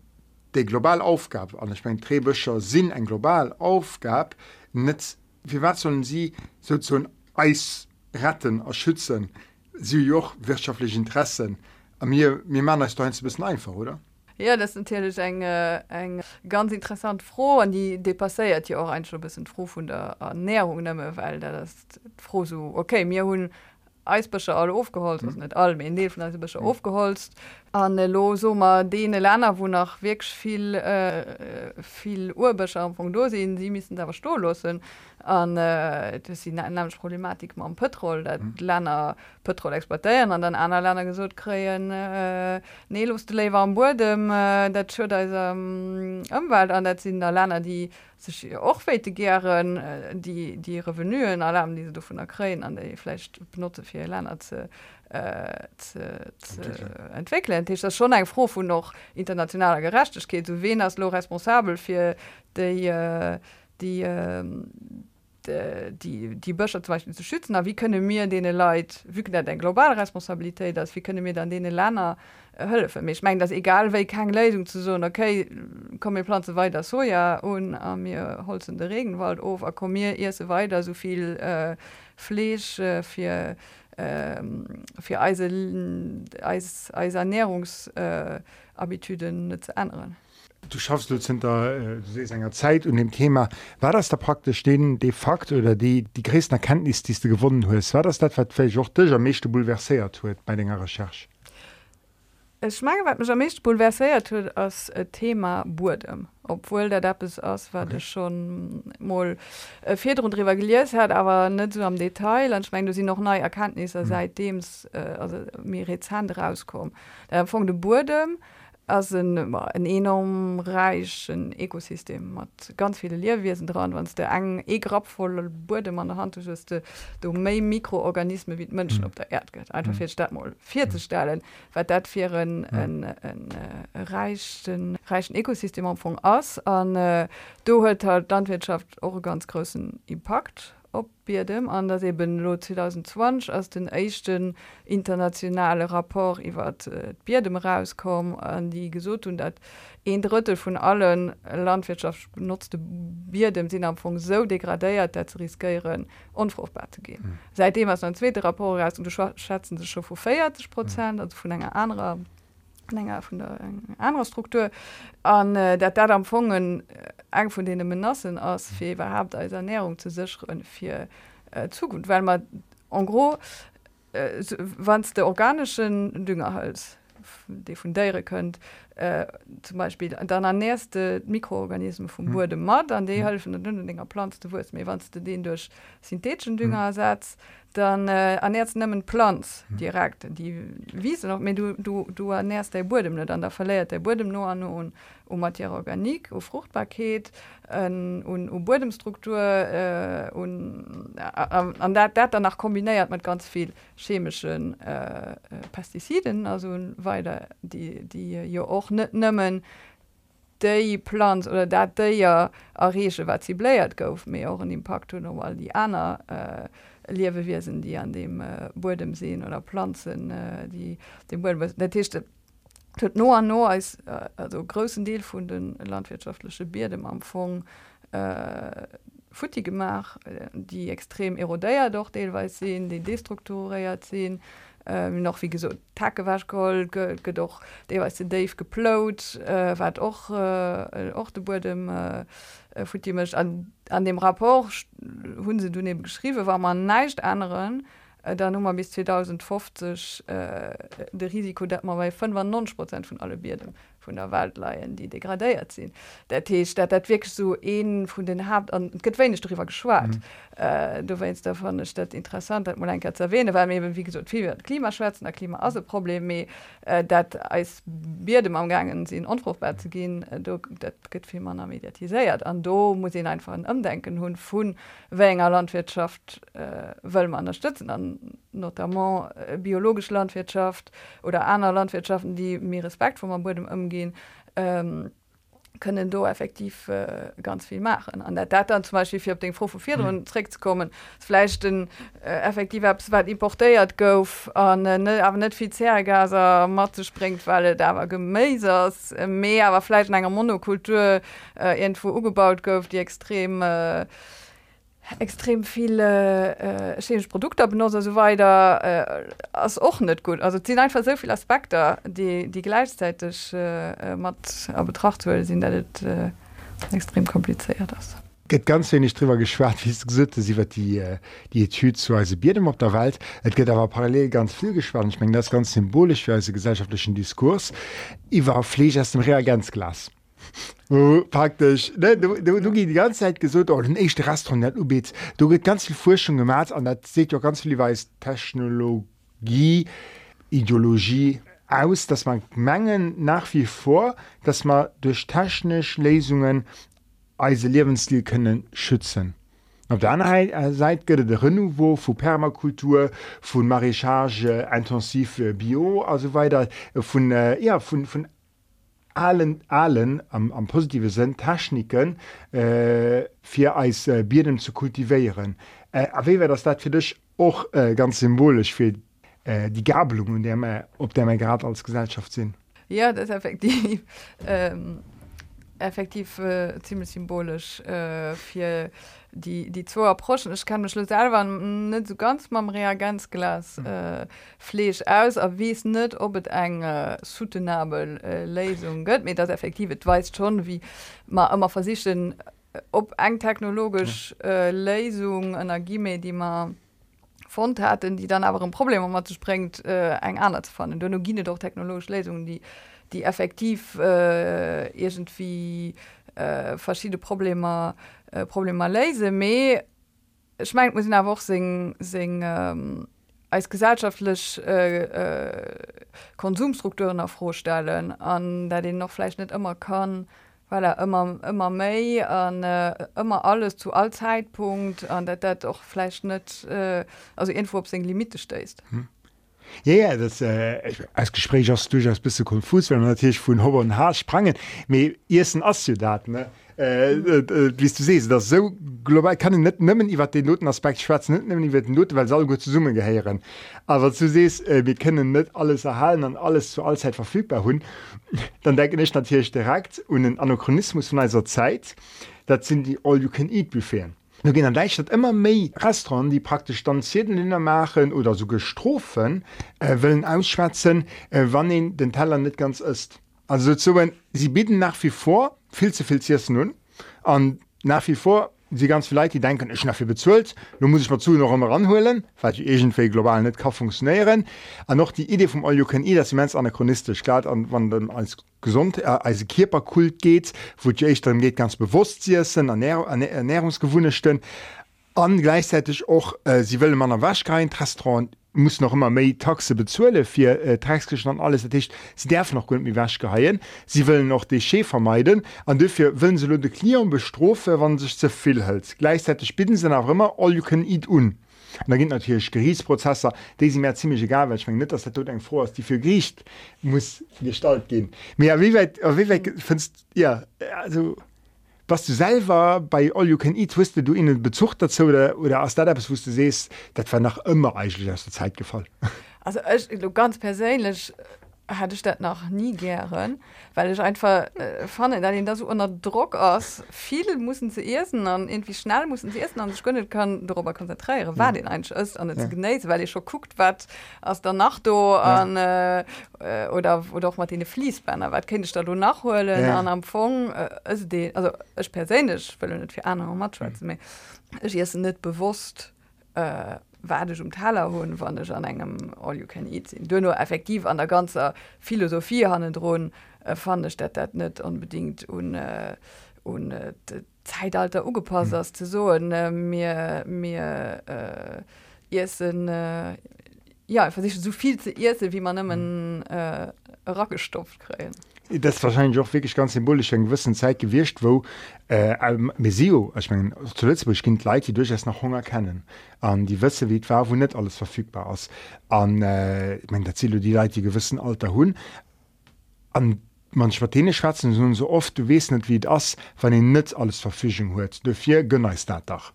die globale Aufgabe an ich meine Drehbücher sind ein global Aufgabe nicht, wie was sollen sie so zu Eis retten erschützen sie joch wirtschaftliche Interessen mir mir man ist doch ein bisschen einfach oder Ja das natürlich eng eng ganz interessant froh an die depasseiert ja auch ein schon bisschen froh von der Ernährung nimme weil da das froh so okay mir hun Eisbecher alle aufgeholzt mhm. nicht allem in von Eisbecher mhm. aufgeholzt an lo sommer dee Länner wo nach wirklich viel äh, viel Urbeschafung do sinn sie missen dawer stolossen an äh, nämlich Problematik ma Petrol dat mhm. Länner Petrol exportieren an den aner Länner gesot kreien äh, nelust lewer am Burdem äh, dat ähm, ëmwald an dat sinn der Länner die sech ochfäite gieren äh, die die Revenuen alle die du vun der Kräen an deifle benutze fir Länner ze Äh, entwickeln. ist das schon ein froh von noch internationaler gerecht geht du wen als lo responsabel für die äh, die äh, die die Böscher zum Beispiel zu schützen? Aber wie können mir denen Leid wie denn globale Responsabilität das wie können mir dann denen Länder helfen ich meine das egal weil keine Lesung zu so okay kom mir Pflanze weiter so ja und äh, mir holzende Regenwald auf. Kom mir erst weiter so viel äh, Fleisch äh, für für Eisernährungshabituden äh, zu ändern. Du schaffst du hinter äh, enger Zeit und dem Thema. War das da praktisch stehen de facto oder die die größten Erkenntnis die du gewonnen hast? War das das mechte bouleversiert bei den Recherche Ich mag wat mich am mecht bouleversiert huet as äh, Thema Burdem, obwohl der Dapp es aus war okay. schon moll äh, Feder und hat, aber net so am Detail an schmeng du sie noch neue Erkenntnisse mhm. seitdems äh, mir Hand rauskom. Der empfang de Burdem, as ein, ein enorm reichen Ökosystem hat ganz viele Lehrwesen dran. Wann der eng e grabvoll wurde man der Hand ist du méi Mikroorganisme wie Menschen mhm. op der Erd geht einfach mhm. Stadt vier zu stellen weil dat für ein, ein, ein, ein äh, reichen reichen Ökosystem von ass an äh, du hört halt Landwirtschaft auch ganz großen Impact opbierdem an das eben lo 2020 aus den echten internationale rapport iwwer äh, Bierdem rauskom an die gesot und dat een Drittel von allen landwirtschaft benutzte Bier dem sinn am Anfang so degradéiert dat ze riskieren unfruchtbar zu gehen mhm. seitdem as ein zweite rapport raus und du schätzen sich schon vor 40 Prozent mhm. also von enger anderer länger von der anderer Struktur an äh, der dat empfungen eng von denen Menassen aus fir überhaupt als Ernährung zu sicheren für äh, Zukunft weil man en gros äh, wanns der organischen Düngerhals die von derre könnt äh, zum Beispiel dann an nächste Mikroorganismen vom mhm. wurde mhm. mat an die mhm. helfen den dünnen Dinger pflanzt du wurst mir wann du den durch synthetischen Düngerersatz mhm dann äh, ernährst nimmen Planz direkt. Die wiese noch mir du du du ernährst der Boden nicht an der verleiert der Boden nur an und um Materie organik um Fruchtpaket und um Bodenstruktur äh, und äh, an der dat danach kombiniert mit ganz viel chemischen äh, Pestiziden also weiter die die ja auch nicht nimmen déi Planz oder dat ja a wat sie bläiert gouf mé auch en impact weil die Anna äh, Liwewesen, die an dem äh, Bodem sehen oder Pflanzen äh, die dem derchte no an no als äh, also großen Deel vun den landwirtschaftliche Bier dem Amfang äh, futti gemacht, äh, die extrem erodéier doch deelweis sehen, die Destrukturiert sehen. Ähm, noch wie gesagt Takewaschkoll doch der was Dave geplot äh, wat och äh, och de Bodem äh, äh, an, an dem rapport hun hunse du ne geschrieben war man neicht anderen äh, der Nummer bis 2050 äh, de Risiko dat man bei 95 Prozent von alle Bierden von der Waldleiien, die degradéiert sind. Der Tisch dat dat wirklich so een von den Haupt an getwenig darüber geschwarrt. Mhm. Äh, du west davon statt interessant, dat man ein erwähne, weil eben wie gesagt viel Klimaschwärzen der Klima also Problem äh, dat als Bierdem amgangen sinn unfruchtbar zu gehen, äh, dat geht viel man mediatisiert. An do muss ihn einfach an umdenken hun von wenger Landwirtschaft äh, will man unterstützen an notamment äh, biologische Landwirtschaft oder andere Landwirtschaften die mir Respekt vor man wurde umgehen ähm, können do effektiv äh, ganz viel machen an der Data zum Beispiel für den froh mhm. zu kommen Fleisch den äh, effektiv weit importiert go an äh, aber nicht viel Zgaser Matze springt weil da war äh, mehr aber Fleisch in einer Monokultur äh, irgendwo umgebaut go die extrem äh, extrem viele äh, chemische Produkte benutzt so weiter äh, als auch nicht gut. Also ziehen einfach so viele Aspekte die die gleichzeitig äh, äh betracht werden sind das, äh, extrem kompliziert. Ist geht ganz wenig drüber geschwert wie gesagt, sie wird die äh, die Tü zu also Bierdem auf der Welt. Es geht aber parallel ganz viel geschwert ich meine das ganz symbolisch für also gesellschaftlichen Diskurs. Ich war Pflege aus dem Reagenzglas Praktisch ne, du, du, du die ganze Zeit gesucht oh, den echte Restaurant ubit du geht ganz viel Forschung gemacht an dat seht ja ganz viel weiß Technologie Ideologie aus dass man mengen nach wie vor dass man durch technisch Lesungen als Lebensstil können schützen. Auf der anderen Seite geht der Renouveau von Permakultur von Maraîchage intensive Bio also weiter von äh, ja von allen allen am, am positive sinn Techniken äh, fir als äh, Bierdem zu kultivieren. Äh, aéwer das dat fir dichch och äh, ganz symbolisch fir äh, die Gabelung der der op der man grad als Gesellschaft sinn. Ja, das effektiv. Ähm effektiv äh, ziemlich symbolisch äh, für die die zwei approchen ich kann mich selber nicht so ganz mal Reagenzglas mhm. äh, Fleisch aus aber es nicht ob es eine äh, soutenable äh, Lesung gibt mir das effektiv weiß schon wie man immer versichern ob ein technologisch mhm. äh, Lesung Energie die man von hatten die dann aber ein Problem um zu sprengt äh, ein anders von Dynogine doch technologisch Lesungen die die effektiv äh, irgendwie äh, verschiedene Probleme äh, Probleme lese me ich mein, muss auch sing, sing ähm, als gesellschaftlich äh, äh, Konsumstrukturen hervorstellen an da den noch vielleicht nicht immer kann weil er immer immer mei an äh, immer alles zu all Zeitpunkt an der doch vielleicht nicht äh, also info ob Limite stehst. Hm. Ja, ja das äh, als Gespräch hast du bis konfus wenn natürlich von Ho und Haar sprangen. Ersten Asdaten äh, äh, wie du sest das so global kann net nimmen iw den Notenaspekt schwarz den Not weil soll gut zu summe geheieren aber du sest äh, wir kennen net alles erhalen an alles zu allzeit verfügbar hun dann denke ich natürlich direkt und den Anachronismus von einer Zeit. Dat sind die all Nu gin an Leiicht immer méi Restaurant, die praktisch dann Zedenlinnner machen oder so gestrofen äh, willen ausschwätzen, äh, wann den den Teller net ganz ist. Also so, wenn, sie bieten nach wie vor viel zu viel nun an nach wie vor sie ganz vielleicht die denken ich dafür bezahlt nun muss ich mal zu noch immer ranholen weil die irgendwie global nicht kann funktionieren. An noch die Idee vom All you can eat das immens anachronistisch gerade an wann dann als gesund äh, als Körperkult geht wo die echt dann geht ganz bewusst sie sind Ernähr Ernährungsgewunnechten an gleichzeitig auch äh, sie will man wasch kein Restaurant muss noch immer méi taxe bezuele fir äh, Treschen an alles. Ercht sie derf noch gut wie wäsch geheien sie will noch de Che vermeiden. An dufir will se de Klion bestrofe wann sich ze viel hält. Gleichzeitig bitten sie auch immer all you can eat un. Da gibt natürlich Geriesprozesser die sie mir ziemlich egal weil ich mein, nicht dass der tod eng vor ist die für Gericht muss gestalt gehen. Mehr wie weit, wie weit findst ja also was du selber bei all you can eat wusste du ihnen Bezug dazu oder oder aus der wusste du siehst das war nach immer eigentlich aus der Zeit gefallen. Also ich, ganz persönlich hatte ich das noch nie gern weil ich einfach äh, fand da den da so unter Druck aus viele mussten zu essen und irgendwie schnell mussten sie essen und ich konnte kann darüber konzentrieren war ja. den ein ist und ja. genießt, weil ich schon guckt was aus der Nacht ja. an, äh, oder oder auch den Fließbanner was kenne ich da nachholen ja. an am Fong äh, ist den also ich persönlich will nicht für andere Matsch mhm. ich ist nicht bewusst äh, wadech um Taler hunn wannnech an engem all you can eat sinn. Dënno effektiv an der ganzer Philosophie hannen droen äh, fandech dat dat net unbedingt un äh, un äh, Zeitalter ugepasst mhm. ze soen äh, mir mir äh, Issen äh, ja ver sich so ze Ise, wie man ëmmen äh, raggestopft kräen. Das wahrscheinlich auch wirklich ganz symbolisch in gewissen Zeit gewirrscht wo äh, Mesio ich mein, zuletzt kind Leute die durchaus nach Hunger kennen. An die Wisse wie war wo nicht alles verfügbar ist. An äh, ich mein, Ziel die Leute die gewissen Alter hun an man Spartene schwatzen so so oft du west nicht wie das von den net alles Verfügung hört. Du vier gönneist Dach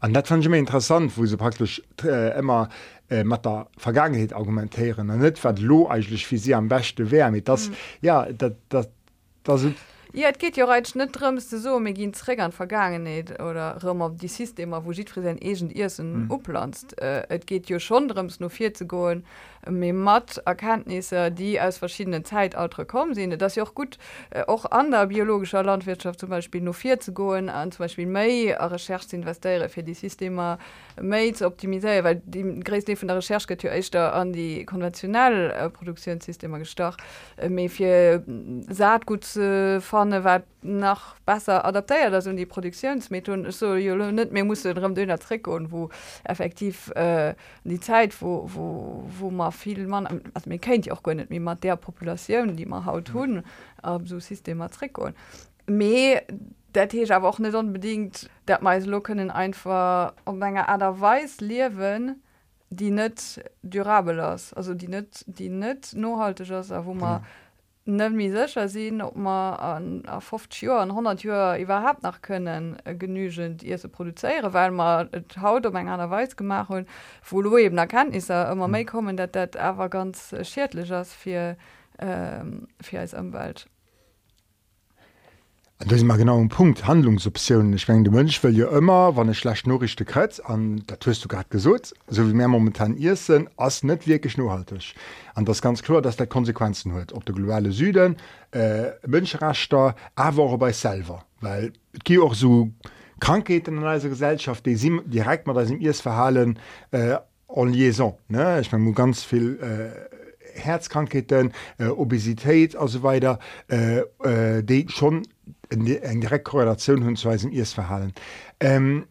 an dat fand ich mir interessant wo sie praktisch äh, immer äh, mat der Vergangenheit argumentieren an net wat lo eigentlich wie sie am beste wär mit das mhm. ja dat, dat, das Ja, et geht jo ja netëmste so mé ginn Trägern vergangenet oder rëm op die Systemer, wo jiet fri se egent Issen mm. oplanzt. Äh, et geht jo ja schon dëms no fir ze goen mit Matt Erkenntnisse, die aus verschiedenen Zeitaltern kommen sind. Das ist ja auch gut, äh, auch an der biologischer Landwirtschaft zum Beispiel nur vier zu gehen, an zum Beispiel mehr Recherche zu investieren für die Systeme mehr zu optimisieren, weil die größte von der Recherche geht ja echt an die konventionellen äh, Produktionssysteme gestach. Äh, für Saatgut zu vorne, was noch besser adaptiert also die Produktionsmethoden so nicht mehr muss drin dünner und wo effektiv äh, die Zeit wo, wo, wo man viel man also man kennt ja auch gar nicht wie man der Population die man haut tun äh, so System Trick und mehr der Tisch aber auch nicht unbedingt der meist können einfach um Menge aderweis leben die nicht durabel ist. Also die nicht die nicht nurhaltig ist wo man mhm mi secher sinn op man an a 50 Jo an 100 Joer iwwerhap nach kënnen äh, genügent ihr se produzéiere weil man et haut om eng aner Weis gemacht hun wo lo eben erkennt is er immer méi kommen dat dat awer ganz schädlich ass fir ähm, fir als Umwelt. Das ist mal genau ein Punkt. Handlungsoptionen. Ich mein, Mönch will ja immer wann eine schlecht Norrichte kre an da tust du gerade gesucht so wie mehr momentan ihr sind as nicht wirklich nurhaltig an das ganz klar dass der Konsequenzen hört ob der globale Süden äh, Mönchrechter aber bei selber. Weil gi auch so Krankheiten in einer Gesellschaft die sie direkt mal das im ihres Verhalen äh, en liaison ne? Ich meine ganz viel äh, Herzkrankheiten, äh, Obesität so weiter äh, äh, die schon eng direkt Korrelation hunweisen ihrs verhalen. Ähm,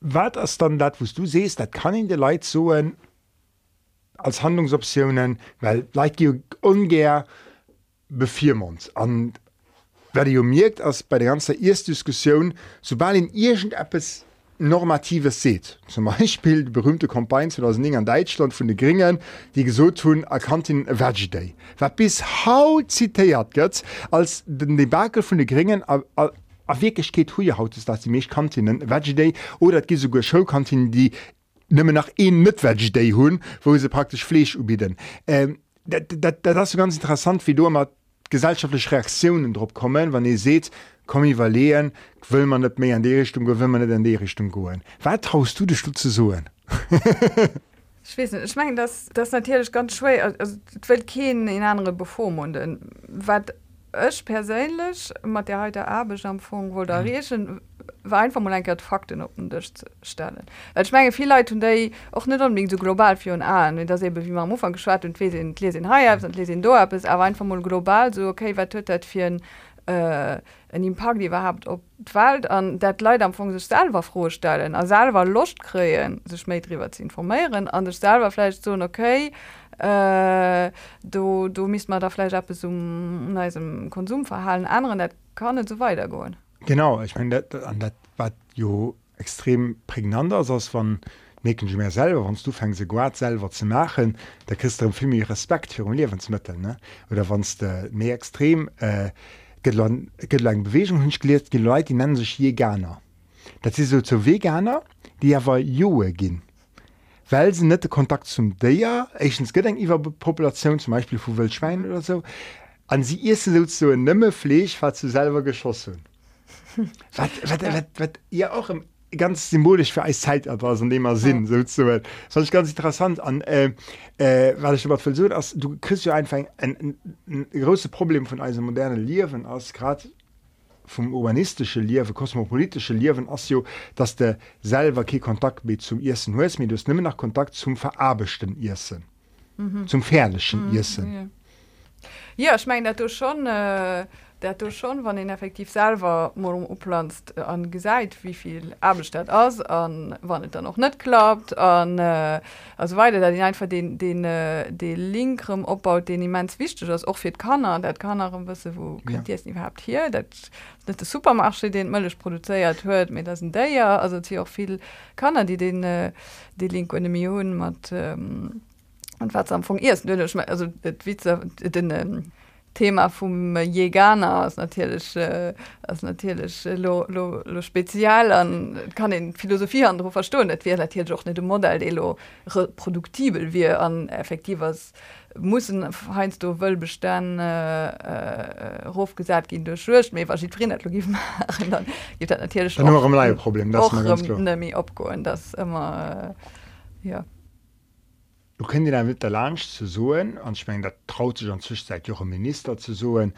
wat as dann dat wost du sest, dat kann in de Leiit so als Handlungsoptionen, weil Leiit ungär befirmont an werde jo mirgt as bei der ganze Erstdiskussion sobald in irgend Appes normatives seht. Zum Beispiel die berühmte Kompagne 2009 an Deutschland von den Gringen die gesot tun erkannten Veg Day. War bis haut zitiert gött als den Debakel von den Gringen wirklich geht hu haut ist dass die Milchkantinen Veg Day oder gi sogar Showkantinen die nimme nach een mit Veg Day hun wo sie praktisch Fleisch ubieden ähm, das ist ganz interessant wie du immer gesellschaftliche Reaktionen drauf kommen wann ihr seht komivaluieren will man net mé an de Richtung gewwi man net an de Richtung goen. Wat traust du de Stu zu suen? Schwessen ich mein das das natürlich ganz schwer. Wird keinen in andere bevormunden. Wat Ech persönlich mat der heute Abendchampfung wo der Rechen war einfach mal ein Fakten op den stellen. Ich meine viel Leute und die auch nicht unbedingt so global für an. Das eben wie man Anfang geschwar und lesen lesen und lesen do aber einfach mal global so okay wer tötet für ein äh, en Impact die überhaupt op Wald an dat Lei am vung sech selber frohstellen a selber locht kreen sech méi drwer ze informieren an dech selberfleich so okay äh, du, du mis man derfle ab um neem Konsumverhalen anderen dat kann net so weiter goen. Genau ich mein dat, an dat wat jo extrem prägnant ass van meken du mir selber wann du fängst se Guard selber zu machen der christ film Respekt für um Lebenssmittel ne? Oder wann de mehr extrem äh, lang Bewegung hunn geliert die Leute die nennen sich Jeganer. Dat sie so zu Veganer, die awer Joe ginn. Well se net Kontakt zum Deier, Echens Gedenk iwwer Population zum Beispiel vu Wildschwein oder so, an sie ihr so so nëmme Flech wat zu selber geschossen. wat, wat, wat, wat ihr auch im ganz symbolisch für als Zeit etwas in dem Sinn ja. so das ist ganz interessant an äh, äh, weil ich aber so dass du kriegst ja einfach ein, ein, ein, ein großes Problem von also moderne Liwen aus gerade vom urbanistische Liwe kosmopolitische Liwen as dass der selber kein Kontakt mit zum ersten US du ni nach Kontakt zum verarbechten Issen mhm. zum fährlichen mhm. Issen ja. ja ich meine du schon äh dat du schon wann den effektiv selber morum upplanzt an gesäit wieviel Abelstadt aus an wann het dann noch net klappt an äh, also weiter dat den einfach den den äh, den linkrem opbaut den immens wichtig das auch fir kannner dat kann wisse wo ja. jetzt überhaupt hier dat net de supermarsche den mëllech produzéiert huet mit as déier also hier auch viel kannner die den äh, die link und Millionen mat ähm, und wat am von erst also Witze den ähm, Thema vom Jäganer ist natürlich äh, ist natürlich äh, lo, lo, lo spezial an kann in Philosophie an verstohlen wir natürlich auch nicht Modell reproduktivel wie an effektives muss heinst du will bestand äh, äh, Ruf gesagt gehen durch natürlich Problem abgeholen das immer äh, ja Du kennt den mit der Lach zu soen an ich mein, der traut sich an Zwischenzeit Jo Minister zu soen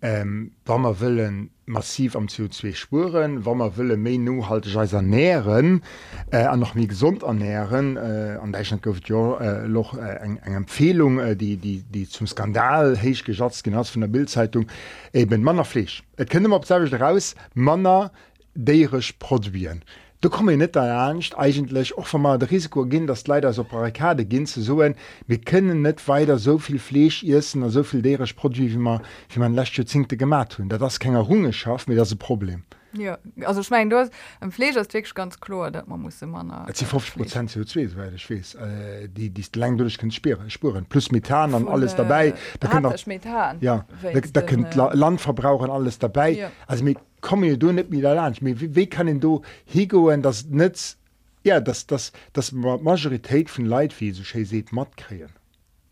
ähm, man willen massiv am CO2 spuren, Wa man willlle mé nu halt ernähren äh, an noch mi gesund ernähren äh, an Deutschland gouft Jo äh, noch äh, eng eng Empfehlung äh, die, die, die zum Skandal heich gesatz genau von der Bildzeitung eben Manner flech. Et könnte man daraus Manner deierisch produzieren. Du komme net ernst eigentlich auch mal das Risiko gehen, dass leider so Barrikade gehen zu so wir können nicht weiter so viel Fleisch essen und so viel derisch Produkt wie man wie man letzte Zinkte gemacht haben. Das ist keine Errungenschaft, mir das ein Problem. Ja, also ich mein, du hast im Fleisch ist wirklich ganz klar, dass man muss immer nach. Es sind 50 Prozent CO2, soweit ich weiß. Äh, die, die lang durch können spüren. Plus Methan und alles dabei. Da können auch, Methan. Ja, da, da können äh, Landverbraucher und alles dabei. Ja. Also mit komme du net mit Land wie, wie kann du higoen das net ja das das das Majorität von Leid wie so se mat kreen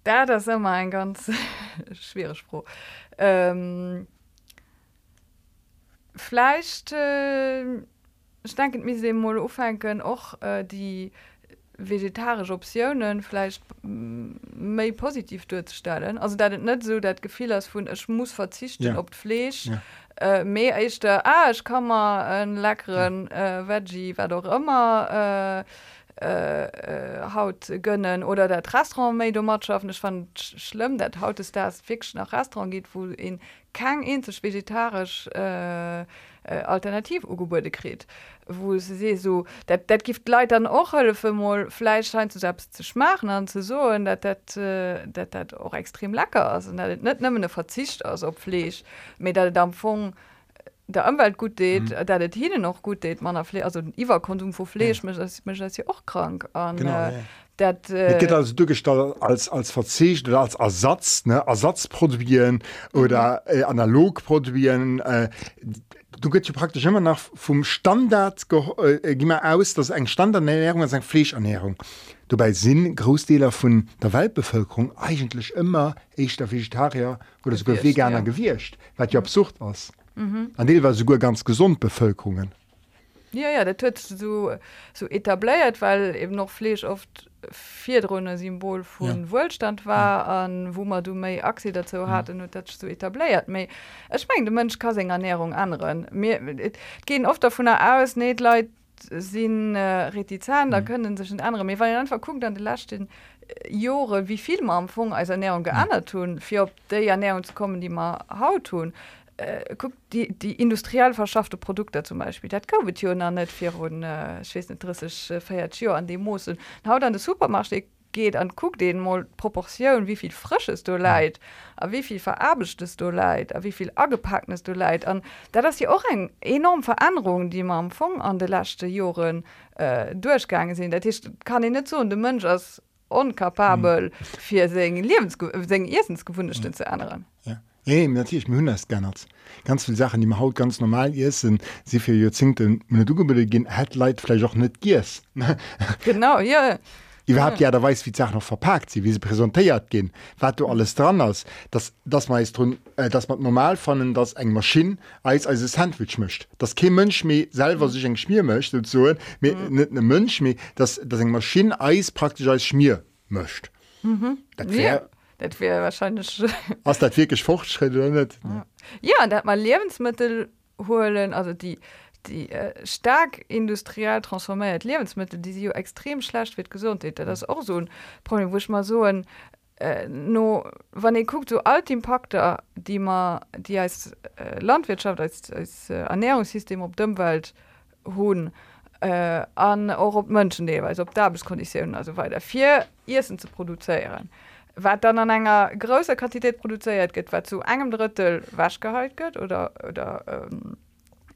da das immer ein ganz schweres Spruch ähm, vielleicht äh, denke mir mal aufhängen auch äh, die vegetarische Optionen vielleicht méi positiv durchzustellen also da net so dat gefehl as vun ich muss verzichten ja. op Fleisch ja. äh, mé ich da ah, ich kann mal einen leckeren ja. äh, veggie war doch immer äh, äh, äh, haut gönnen oder der Restaurant me Matschaffen ich fand schlimm dat haut es das fiction nach Restaurant geht wo in kein inzech vegetarisch äh, äh, alternativ ugebäude kret wo sie se so dat dat gift leid dann auch höllefemol fleisch scheint zu selbst zu schmachen an zu so dat dat äh, dat dat auch extrem lecker as dat net nëmmenne verzicht aus op Fleisch mit der dampfung äh, der Umwelt gut geht mhm. da der Tiere noch gut geht man also Iwerkonsum vor Fleisch ja. mich, mich ja auch krank und, genau, äh, ja. Dat, äh, geht also durchgestaltet als als Verzicht oder als Ersatz ne Ersatz produzieren oder mhm. äh, analog produzieren äh, du geht ja praktisch immer nach vom Standard äh, immer aus dass ein Standardernährung als ein Fleischernährung du bei Sinn Großdeler von der Weltbevölkerung eigentlich immer echter Vegetarier oder sogar veganer ja. gewirrscht weil ja absurd was mhm. an war sogar ganz gesund Bevölkerungen ja ja der tut so so etabliert weil eben noch Fleisch oft vierdrohne Symbol von ja. Wohlstand war ja. an wo man du mei Ase dazu ja. hatte nur dat so etabliert me es schmet de Mensch kann Ernährung anderen mir gehen oft davon aus net leid sind äh, retizan mhm. da können sich andere mir weil einfach guckt an die last den äh, Jore wie viel man am Funk als Ernährung geändert tun für op der Ernährung zu kommen die man haut tun äh, guck die die industriell verschaffte Produkte zum Beispiel. Dat net äh, feiert an die muss haut an de supermarsch geht an guck den mal proportion wie viel frisches du leid a wie viel verarbechtest du leid a wie viel agepacktest du leid. An da das hier auch eng enorm Veränderung die man am Fong an de lachte Joren äh, durchgangen sind. Dat kann ich net so de Mönsch als unkapabel hm. fir se lebens erstens gewunchte zu anderen ja. Nee, natürlich hun gernert ganz viele Sachen die man haut ganz normal ist sind sie für Jahrzehnte du gehen hat leid vielleicht auch nicht giers genau ja überhaupt ja. ja da weiß wie Sachen noch verpackt sie wie sie präsentiert gehen was du alles dran hast das das meist drin äh, dass man normal fanden dass eng Maschine als als Sandwich mischt das kein Mönsch mir selber mhm. sich eng schmier möchte und so mit mhm. nicht eine Mönsch mir dass das eng Maschine Eis praktisch als schmier mischt mhm. das wär, ja dat wäre wahrscheinlich was dat wirklich fortschritt net ja dat man lebensmittel holen also die die äh, stark industriell transformiert lebensmittel die sie extrem schlecht wird gesund das auch so ein problem wo ich mal so ein äh, no wann ihr guckt so alt impacte die man die als äh, landwirtschaft als, als äh, ernährungssystem op demwald hohen äh, an auch op Mënschen de op dabeskonditionen also weiter. Vier Issen zu produzieren wat dann an enger größer Quantität produziert geht wat zu engem Drittel waschgehalt geht oder oder ähm,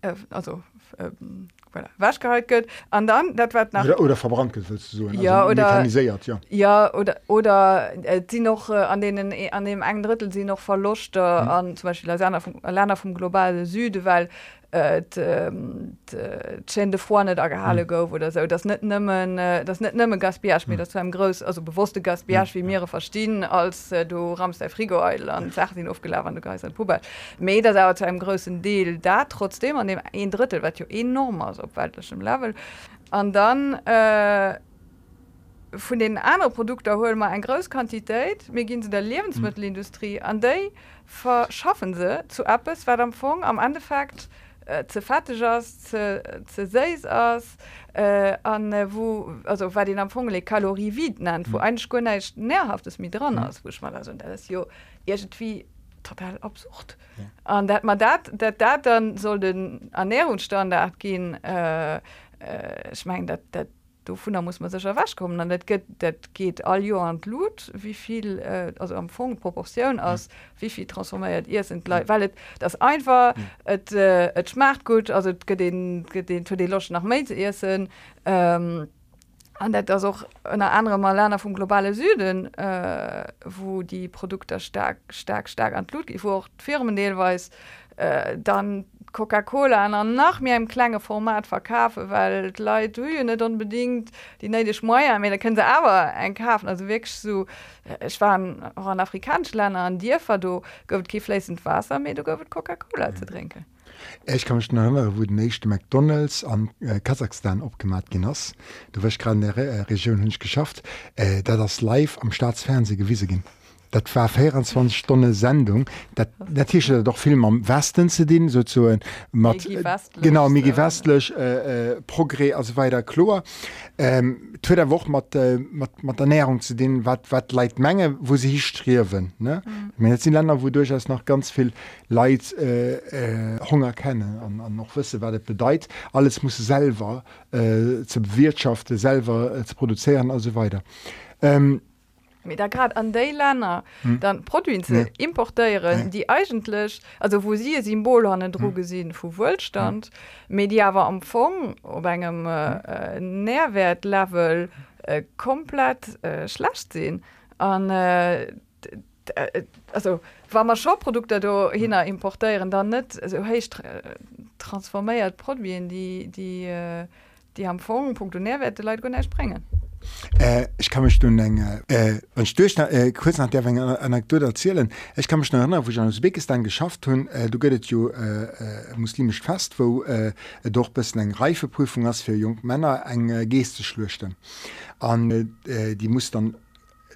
äh, also ähm, voilà, wasch gehalt gött an dann dat wat nach oder, oder verbrannt so, ja oder ja. ja oder oder äh, sie noch äh, an denen äh, an dem einen drittel sie noch verluste mhm. an zum Beispiel Lerner vom, Lerner vom globale Süde weil de vorne der gehalle gouf oder so. Das net nimmen das net nimme Gasbiasch mir das zu einem groß also bewusste Gasbiasch wie mehrere verstehen als äh, du ramst der Frigoeil an sagt ihn aufgeladen du geist ein Pubel Me das aber zu einem großen Deal. Da trotzdem an dem ein Drittel wat jo enorm aus op weltlichem Level. An dann äh, von den anderen Produkte holen mal ein großquantität mir gehen sie der Lebensmittelindustrie. An day verschaffen sie zu Apps war am Fong am Endeffekt die äh, ze fertig ass ze seis ass äh, an äh, wo also war den am Fogel Kalorie wie nennt wo mhm. ein Skunnecht nährhaftes mit dran ass mhm. woch mal also jo irgendwie total absucht an ja. dat man dat dat dat dann soll den Ernährungsstandard gehen äh, äh, ich mein dat dat vu muss man sech wasch kommen dann dat geht dat geht all jo an blut wieviel äh, also am Fong proportion aus mhm. wieviel transformiert ihr sind mhm. weil das einfach et mhm. äh, et schmacht gut also den den für die losch nach me essen ähm, an dat das auch eine andere Malerner vom globale Süden äh, wo die Produkte stark stark stark an blut wo auch Firmendeelweis äh, dann Coca-Cola an nach mir im klenge Format verkaufe, weil Lei du net unbedingt die neidisch Meier da können sie aber einkaufen also weg so äh, ich war auch an afrikanisch Länder an dir ver du goft kiflend Wasser mir du goft Coca-Cola mhm. zu trinken. Ich kann mich noch erinnern, wo der nächste McDonalds an äh, Kasachstan abgemacht genoss. Du wirst gerade in der Re äh, Region hunsch geschafft, äh, da das live am Staatsfernseh gewiese ging dat war 24 Stunde Sendung. Dat der Tisch doch film am Westen zu dienen so zu mat genau mi westlech äh, äh, progré as weiter chlor ähm, der wo mat äh, mat Ernährung zu denen wat wat leit menge wo sie histriwen ne? Mhm. jetzt sind Länder wo durchaus noch ganz viel Leid äh, äh, Hunger kennen an, an noch wisse werdet bedeit alles muss selber äh, zu bewirtschaften selber äh, zu produzieren also weiter. Ähm, mit der grad an de hm. dann Provinzen ja. importieren ja. die eigentlich also wo sie Symbol an Dr hm. gesehen vu Wohlstand hm. am Fong ob engem äh, Nährwertlevel äh, komplett äh, schlecht sehen an äh, also war man Shoprodukte do hin importieren dann net heich transformiert Produien die die äh, die haben Fong Punkt Nährwerte Leute gonner sprengen. Äh, ich kann mich nun äh, äh, äh, kurz nach der anekdote erzählen. Ich kann mich noch erinnern wo ich an Usbekistan geschafft hun äh, du gehtt jo äh, äh, muslimisch fast wo äh, doch bis eng reifeprüfung as für jung Männer eng äh, geste schlchten an äh, die muss dann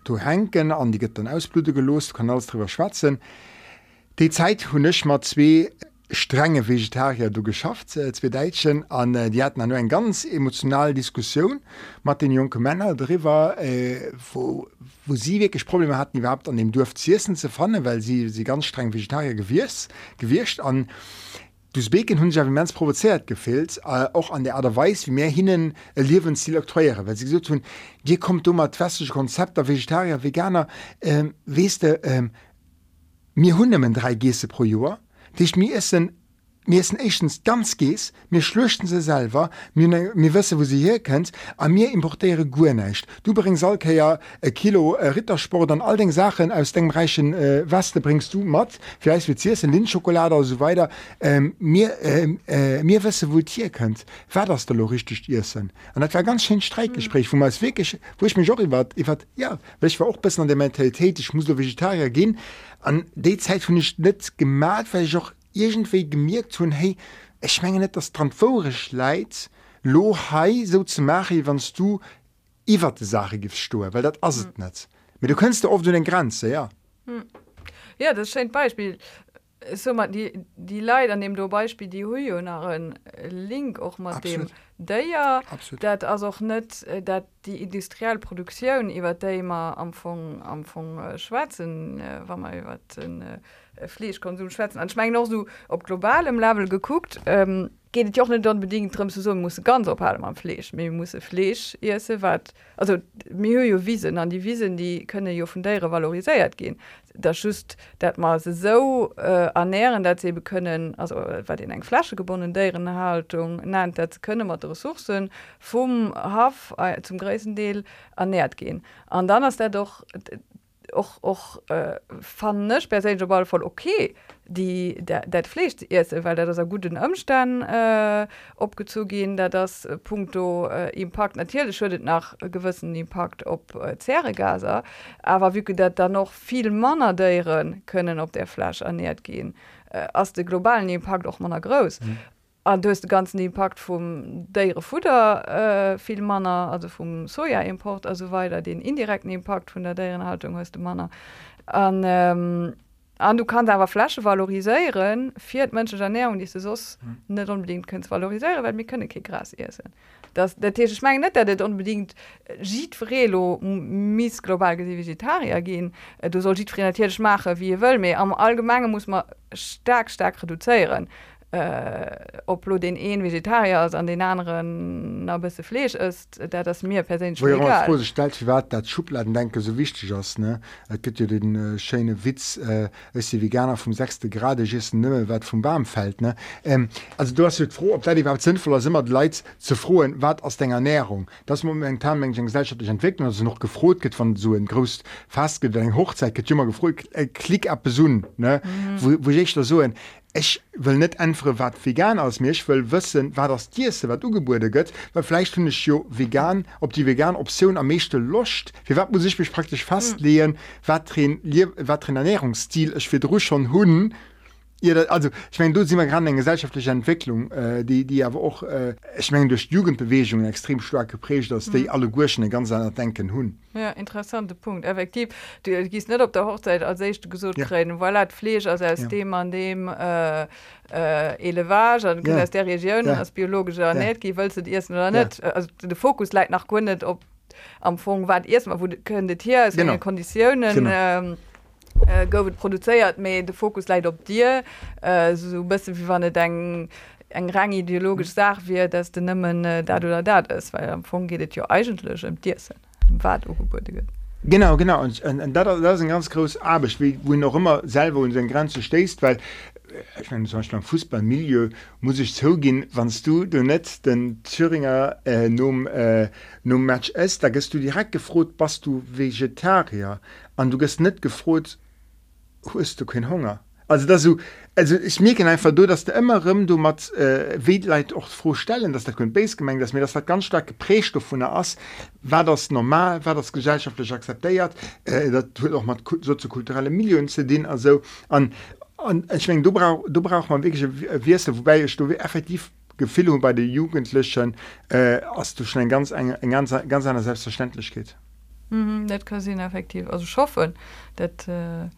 du henken an die get dann ausblute gelost kann alles drüber schwatzen. Die Zeit hun nicht mal zwei strenge Vegetarier du geschafft äh, zwei Deitschen an äh, die hatten nur ein ganz emotional Diskussion mat den jungen Männer drüber äh, wo, wo sie wirklich Probleme hatten überhaupt an dem Dorf Zissen zu fannen, weil sie sie ganz streng Vegetarier gewirrs gewirrscht an Dusbeken hun mens provoziert gefehlt äh, auch an der Art weiß wie mehr hinnen äh, Lebensstil oktroiere weil sie so tun dir kommt dummer klassische Konzept der Vegetarier Veganer äh, weste äh, mir hun drei Gese pro Jahr Dich mir essen mir essen echtens ganz gees, mir schlchten se selber, mir, mir wësse wo sie hier kennt, a mir importere Gunecht. Du bringst Salke ja Kilo äh, Rittersport an all den Sachen aus dem reichen äh, Weste bringst du mat, vielleicht wie Zissen Lindschokolade oder so weiter ähm, mir, ähm, äh, mir wësse wo hier könnt, wer das da lo richtig ihrsinn. An dat war ganz schön Streikgespräch, wo man wirklich wo ich mich auch wat ja, ich war auch besser an der Mentalität, ich muss Vegetarier gehen an de Zeit hun ich net gemerk weil ich auch irgendwie gemerkt hun hey ich menge net das transphorisch leid lo hai so zu mache wannst du iwwer de sache gift stur weil dat as mhm. net mit du kannstst du oft du den Grenze ja mhm. ja das scheint beispiel so man die die Lei an dem du Beispiel die Huionaren link auch mal dem der ja dat as auch net dat die industriellproduktion iwwer immer am von am von äh, Schwarzen äh, war man iwwer den äh, Fleischkonsum schwätzen. An schmengen noch so op globalem Level geguckt ähm, geht ja auch nicht dann bedingt drin zu so muss ganz op am Fleisch. Mir muss Fleisch esse wat also mir jo Wiesen an die Wiesen die könne jo von derre valorisiert gehen. Da schüst dat mal se so äh, ernähren dat sie können also wat in eng Flasche gebunden deren Haltung nein dat könne man Ressourcen vom Haf äh, zum größten Deel ernährt gehen. An dann hast der doch och och äh, fannech per se global voll okay die dat pflicht ist, weil der das a guten Ömstand äh, opgezu da das äh, Punkto äh, Impact natürlich schuldet nach gewissen Impact op äh, Zerregaser aber wie dat da noch viel Manner deieren können op der Flasch ernährt gehen äh, aus der globalen Impact auch man groß mhm. An du hast den ganzen Impact vom dere Futter äh, viel Manner also vom Sojaimport also weiter den indirekten Impact von der deren Haltung hast du Manner. An ähm, an du kannst aber Flasche valorisieren vier Menschen Ernährung die so mhm. nicht unbedingt können valorisieren weil mir können Gras essen. Das der Tisch mein nicht der unbedingt Gidrelo miss global Vegetarier gehen. Du soll natürlich machen wie ihr will mir am allgemeinen muss man stark stark reduzieren äh, ob du den een vegetarier an den anderen na bisse flesch ist der das mir per dat schubladen denke so wichtig aus ne? Gibt ja den äh, schöne witz äh, die veganer vom sechste grade nimme wat vom warm fällt ne? Ähm, also du hast froh ob die überhaupt sinnvoll als immer leid zu frohen wat aus den ernährung. Das momentan men gesellschaftlich entwickeln also noch gefroht geht von so en größt fast hochzeit get immer gefrot äh, klick ab besun ne? Mhm. wo, wo ich da so ein ich will net einfach wat vegan aus mir ich will wissen war das Tierse wat du ugeburte gött weil vielleicht finde ich jo vegan ob die vegan Option am mechte locht wie wat muss ich mich praktisch fast lehen wat wat Ernährungsstil? Ich will schon hunden und Ja, also ich meine du sie mal gerade eine gesellschaftliche Entwicklung äh, die die aber auch äh, ich meine durch Jugendbewegungen extrem stark geprägt dass mhm. die alle Gurschen ganz anders denken hun ja interessante Punkt effektiv du gehst nicht auf der Hochzeit als echt gesucht ja. reden weil hat Fleisch also als ja. dem an dem äh, äh, Elevage ja. der Region ja. als biologische ja. nicht willst du erst oder nicht ja. also der Fokus leid nach Gründet ob am Fong war erstmal wo könnte hier Konditionen ähm, äh, gowet produzéiert méi de Fokus leit op Dir äh, so bist wie wann denken eng rang ideologisch sag wie dats de nëmmen äh, dat oder dat is, weil am Fong gehtt jo ja im em Tiersinn wat ugeburtige. Genau genau und, und, und das, das ist ein ganz groß Abisch wie wo noch immer selber unseren Grenze stehst weil ich meine zum Beispiel am Fußballmilieu muss ich zugehen wannst du du net den Thüringer äh, num äh, num Match ist da gehst du direkt gefroht was du vegetarier an du gest net gefroht hast du kein Hunger? Also dass du also ich mir einfach du dass du immer du mat äh, Weleit auch vorstellen dass der kun Base gemengt dass mir das hat ganz stark Prästoff von der war das normal war das gesellschaftlich akzeptiert äh, dat auch mal soziokulturelle Millionen zu den also an ich mein, du brauch du brauch man wirklich wirst wobei ich du effektiv Gefilung bei den Jugendlichen äh, hast du schon ein ganz ein ganz ganz einer selbstverständlich geht mm -hmm, kann effektiv also schaffen. Dat äh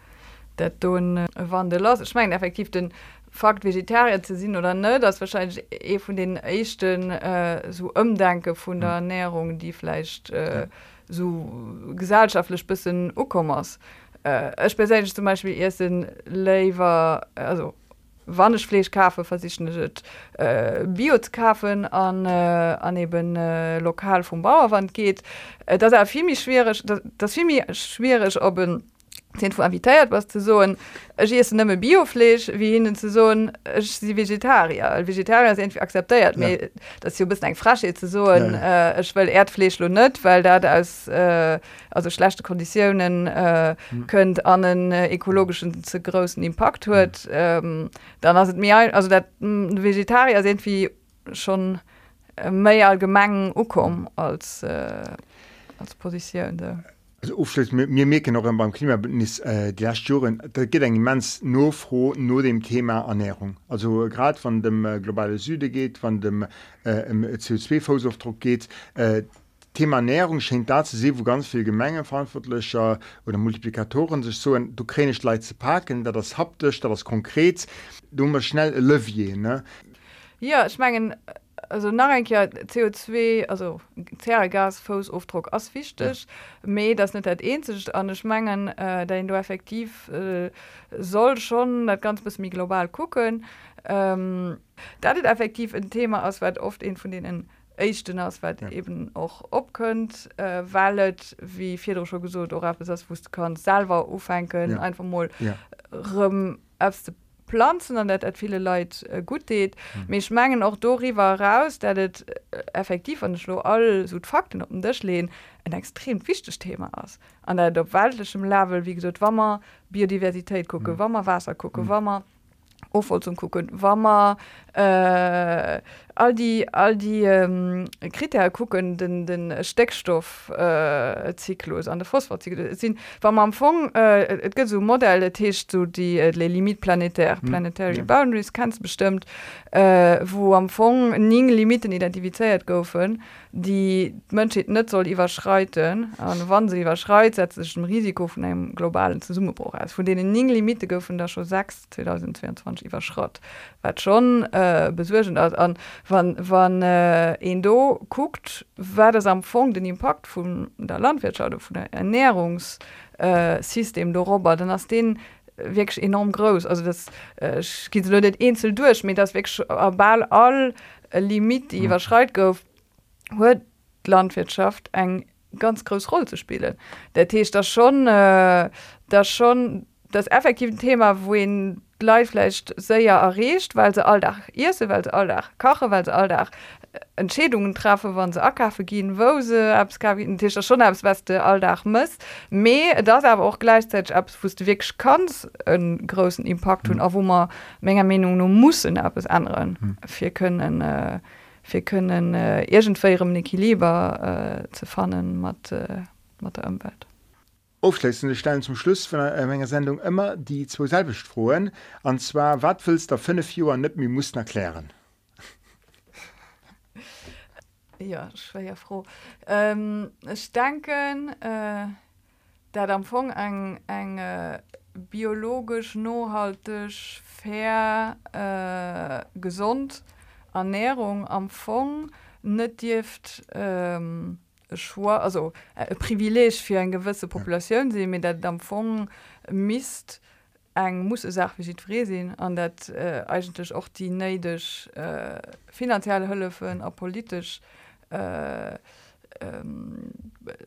dat du äh, wann de los ich mein effektiv den fakt vegetarier zu sinn oder ne das wahrscheinlich e von den echten äh, so umdenke von der ernährung die vielleicht äh, so gesellschaftlich bisschen ukommers äh, ich zum beispiel erst in lever also Wannechfleechkafe versichert äh, Biokafen an, äh, an eben äh, lokal vom Bauerwand geht. Äh, das er viel schwerisch, das, das viel schwerisch ob ein den invitiert was zu so nëmme Bioflech wie hin zu so sie Vegetarier Vegetarier sind akzeptiert ja. dass du bist eng frasche zu so ja. äh, will Erdflech lo net weil dat als äh, also schlechte Konditionen äh, hm. könnt an den äh, ökologischen zu großen Impact huet hm. ähm, dann hast mir also dat Vegetarier sind wie schon äh, méi allgemengen ukom als äh, als positionende. Ja mir meken noch beim Klimabündnis äh, Joren da geht eng mens no froh no dem Thema Ernährung. Also grad van dem äh, globale Süde geht, van dem äh, CO2-Fusaufdruck geht. Äh, Thema Ernährung schenkt da zu se, wo ganz viel Gemenge verantwortlicher oder Multiplikatoren sich so du kre nicht leid zu packen, da das haptisch, da das konkret, du immer schnell Lövier ne. Ja ich mengen also nach ein Jahr CO2 also Zergas Fosaufdruck as wichtig ja. me das net dat ähnlich an schmengen äh, den du effektiv äh, soll schon dat ganz bis mir global gucken ähm, dat het effektiv ein Thema ausweit oft in von denen echten ausweit ja. eben auch op könnt äh, weilt wie vier schon gesucht oder das wusste kann selber ufenken ja. einfach mal ja. rum, Pflanzen an dat et viele Leiit äh, gut deet. Mech mhm. menggen auch dori war raus, dat et äh, effektiv an Schlo all so Fakten op dech lehen lehn en extrem fichtech Thema ass. An der op weltlechem Level wie gesot Wammer, Biodiversitéit kucke, mhm. Wammer Wasser kucke, mhm. Wammer. Ofol zum kucken Wammer äh, all die all die ähm, Kriter gucken den den Steckstoffzyklus äh, an der Phosphorzyklu sind Wa man am Fong äh, so Modelle Tisch zu die äh, Limit planetär hm, planetary ja. Boundaries kannst bestimmt äh, wo am Fong nie Limiten identifiziert goufen die Mönche net soll überschreiten an wann sie überschreit setzt Risiko von einem globalen Summebruch als von denen nie Limite goufen da schon 6 2022 überschrott. Wat schon äh, besurgent an wann wann äh, en do guckt war das am Fong den Impakt von der Landwirtschaft von der Ernährungssystem äh, der darüber dann hast den wirklich enorm groß also das äh, geht insel durch mit das wirklich ball all Limit die mhm. überschreit gouf Landwirtschaft eng ganz groß roll zu spielen der Tisch das schon äh, das schon das effektive Thema wohin Leiflecht séier errecht, weil se all Ise weil se all kache, weil se all Entschädungen traffe, wann se akaffe gin, wo abs Tisch schon abs weste alldach muss. Me das aber auch gleichzeitig ab fu du wirklich kanns en großen Impact hun, mhm. wo man méger Menung no muss ab es anderen. Mhm. Wir können äh, wir können äh, irgendfirem Niki lieber äh, ze fannen mat äh, der Umwelt aufschließende Stellen zum Schluss von einer Sendung immer die zwei selbisch frohen und zwar was willst du fünf Jahre nicht mir mussten erklären? Ja ich war ja froh. Ähm, ich denke äh, da am Anfang ein, ein äh, biologisch nohaltig fair äh, gesund Ernährung am Fong nicht dürft ähm, schwa also äh, privileg für ein gewisse Population sie mit der Dampfung mist eng muss sagt wie friesinn an dat äh, eigentlich auch die neidisch äh, finanzielle höllle a politisch äh, ähm,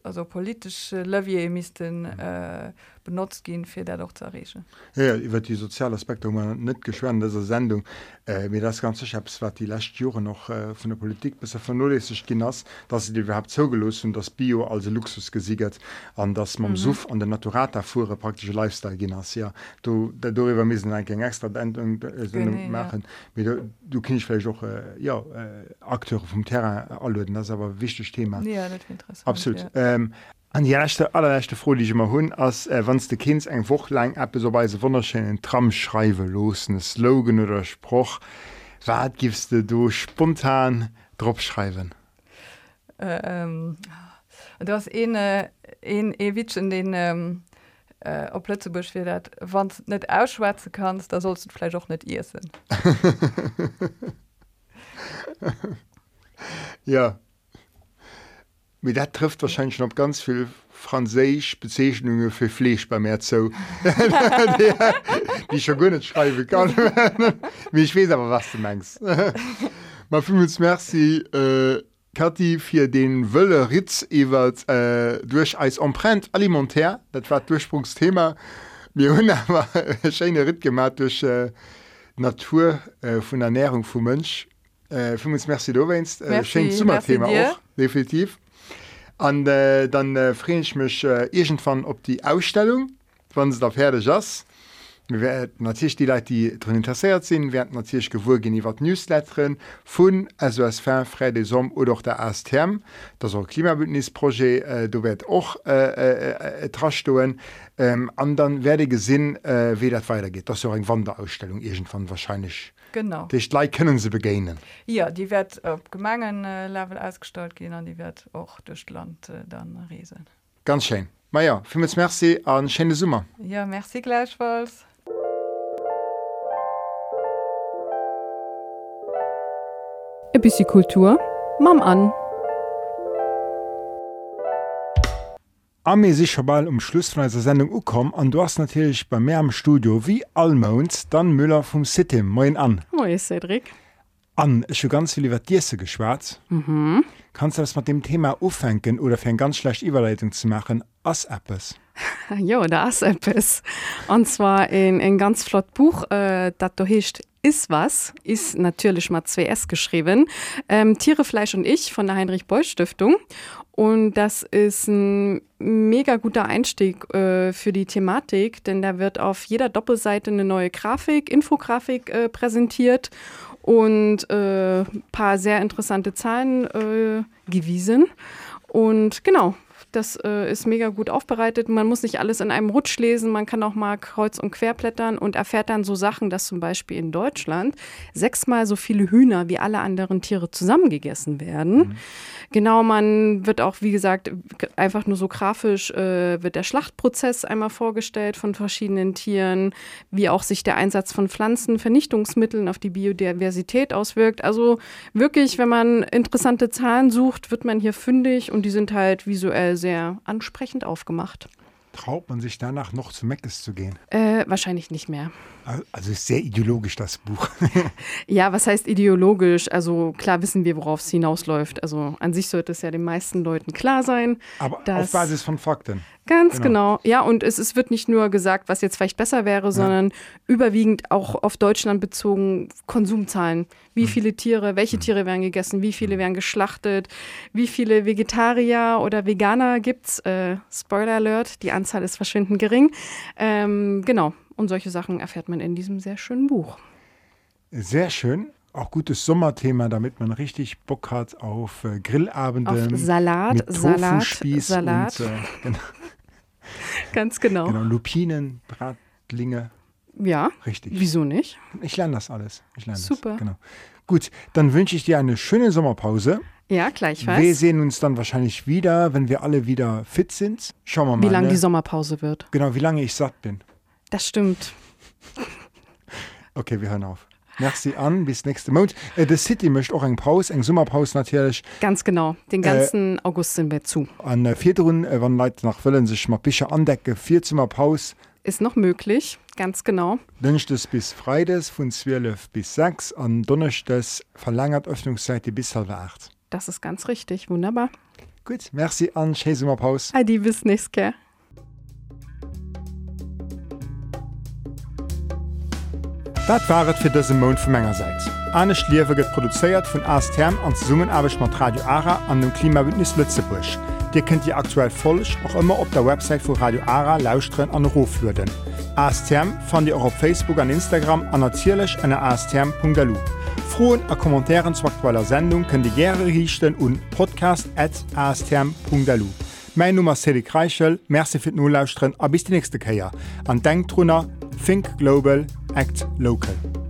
also politische Levier misisten äh, benutzt gehen für der doch zerregen ja, wird die soziale Aspekte nicht geschweren dieser Sendung. Äh, mir das ganze Chefs war die letzte Jahre noch äh, von der Politik bis von null ist dass sie überhaupt zugelost und das Bio also Luxus gesiegert an das man mhm. Suff an der Naturata fuhr praktische Lifestyle genoss ja. Du darüber müssen ein extra Endung äh, machen. Ja. du, du kennst vielleicht auch äh, ja äh, Akteure vom Terra alle das aber wichtig Thema. Ja, absolut. ja. ähm, an diechte allerchte froh die immer hunn ass äh, wanns de Kind eng woch lang App soweise wunderscheinen Tram schreiwe losen Slogan oder Spruch wat gibst du du spontan drop schreiben? Äh, ähm, das ene en ewitschen den ähm, äh, op Plötzebusch wie dat wann net ausschwärze kannst da sollst dufle auch net ihr sinn ja. Mit dat trifft wahrscheinlich noch ganz viel franzisch bezeichnungen für Fleisch bei mir zo die schon gonne schreibe kann. Wie ich weiß aber was du meinst. Mal uns merci äh, Kathi fir den wëlle Ritz iwwer äh, duch als empreint alimentär, dat war Durchsprungsthema mir hun warscheine Rit gemat durch äh, Natur äh, vun Ernährung vu Mënsch. Äh, Merci do west äh, Summerthema definitiv an äh, dann äh, frisch mech äh, irgendwann op die Ausstellung wann se der Pferde jas natürlich die Leute die drin interessiert sind werden natürlich gewurgin wat newsletteren vun SOS frei de Som oder der ASTM das auch Klimabündnisprojekt äh, du werd auch äh, äh, äh, trastoen ähm, an dann werde gesinn äh, wie dat weitergeht. Das eng Wanderausstellung irgendwann wahrscheinlich genau. Dich gleich können sie begegnen ja die wird op gemangen äh, level ausgestalt gehen an die wird auch durch land äh, dann riesen ganz schön. Maja ja, merci an schöne Summer ja merci gleichfalls. E bis Kultur. Mam an Arme sich schon bald um Schluss von dieser Sendung gekommen und du hast natürlich bei mir im Studio wie Almond dann Müller vom City. Moin an. Moin Cedric. An, ich habe ganz viel über Dirse geschwärzt. Mhm. Kannst du das mit dem Thema aufhängen oder für eine ganz schlechte Überleitung zu machen, als etwas? Ja, da ist etwas. Und zwar in ein ganz flott Buch, äh, das da heißt Ist was, ist natürlich mal 2S geschrieben. Ähm, Tiere, Fleisch und ich von der Heinrich-Boll-Stiftung. Und das ist ein mega guter Einstieg äh, für die Thematik, denn da wird auf jeder Doppelseite eine neue Grafik, Infografik äh, präsentiert und äh, paar sehr interessante Zahlen äh, gewiesen. Und genau, das äh, ist mega gut aufbereitet. Man muss nicht alles in einem Rutsch lesen, man kann auch mal kreuz und quer blättern und erfährt dann so Sachen, dass zum Beispiel in Deutschland sechsmal so viele Hühner wie alle anderen Tiere zusammengegessen werden. Mhm. Genau, man wird auch, wie gesagt, einfach nur so grafisch, äh, wird der Schlachtprozess einmal vorgestellt von verschiedenen Tieren, wie auch sich der Einsatz von Pflanzenvernichtungsmitteln auf die Biodiversität auswirkt. Also wirklich, wenn man interessante Zahlen sucht, wird man hier fündig und die sind halt visuell sehr ansprechend aufgemacht. Traut man sich danach noch zu Meckes zu gehen? Äh, wahrscheinlich nicht mehr. Also ist sehr ideologisch das Buch. ja, was heißt ideologisch? Also klar wissen wir, worauf es hinausläuft. Also an sich sollte es ja den meisten Leuten klar sein. Aber auf Basis von Fakten. Ganz genau. genau. Ja, und es, es wird nicht nur gesagt, was jetzt vielleicht besser wäre, sondern ja. überwiegend auch auf Deutschland bezogen Konsumzahlen. Wie hm. viele Tiere, welche hm. Tiere werden gegessen, wie viele werden geschlachtet, wie viele Vegetarier oder Veganer gibt es. Äh, Spoiler Alert, die Anzahl ist verschwindend gering. Ähm, genau. Und solche Sachen erfährt man in diesem sehr schönen Buch. Sehr schön. Auch gutes Sommerthema, damit man richtig Bock hat auf äh, Grillabende. Auf Salat, mit Salat, Salat. Und, äh, genau. Ganz genau. Genau, Lupinen, Bratlinge. Ja. Richtig. Wieso nicht? Ich lerne das alles. Ich lerne Super. Das. Genau. Gut, dann wünsche ich dir eine schöne Sommerpause. Ja, gleichfalls. Wir sehen uns dann wahrscheinlich wieder, wenn wir alle wieder fit sind. Schauen wir mal. Wie lange ne? die Sommerpause wird. Genau, wie lange ich satt bin. Das stimmt. Okay, wir hören auf. Merci an, bis nächste Monat. Äh, The City möchte auch eine Pause, eine Sommerpause natürlich. Ganz genau, den äh, ganzen äh, August sind wir zu. An der vierten, äh, wenn Leute nach wollen, sich mal ein bisschen andecken, vier Zimmer Pause. Ist noch möglich, ganz genau. Donnerstags bis Freitags von 12 bis 6 und Donnerstags verlängert Öffnungszeit bis halb 8. Das ist ganz richtig, wunderbar. Gut, merci an, schöne Sommerpause. Adi, bis nächstes Jahr. Dat waret fir dëse Mound vu Mengegerseits. Anne Schliewe get produzéiert vun Astherm an Summen awech mat Radio Ara an dem Klimabündnis Lützebusch. Dir kennt Di aktuell folech och immer op der Website vu Radio Ara lausren an Roflöden. Astherm fand Dir auch op Facebook an Instagram an natierlech en astherm.lu. Froen a Kommentaren zu aktueller Sendung kën de Jre richten un podcast@astherm.lu. Mein Nummer Selig Reichel, Merczi fir Nolauusren a bis die nächste Käier. An Denktrunner Think Global, Act Local.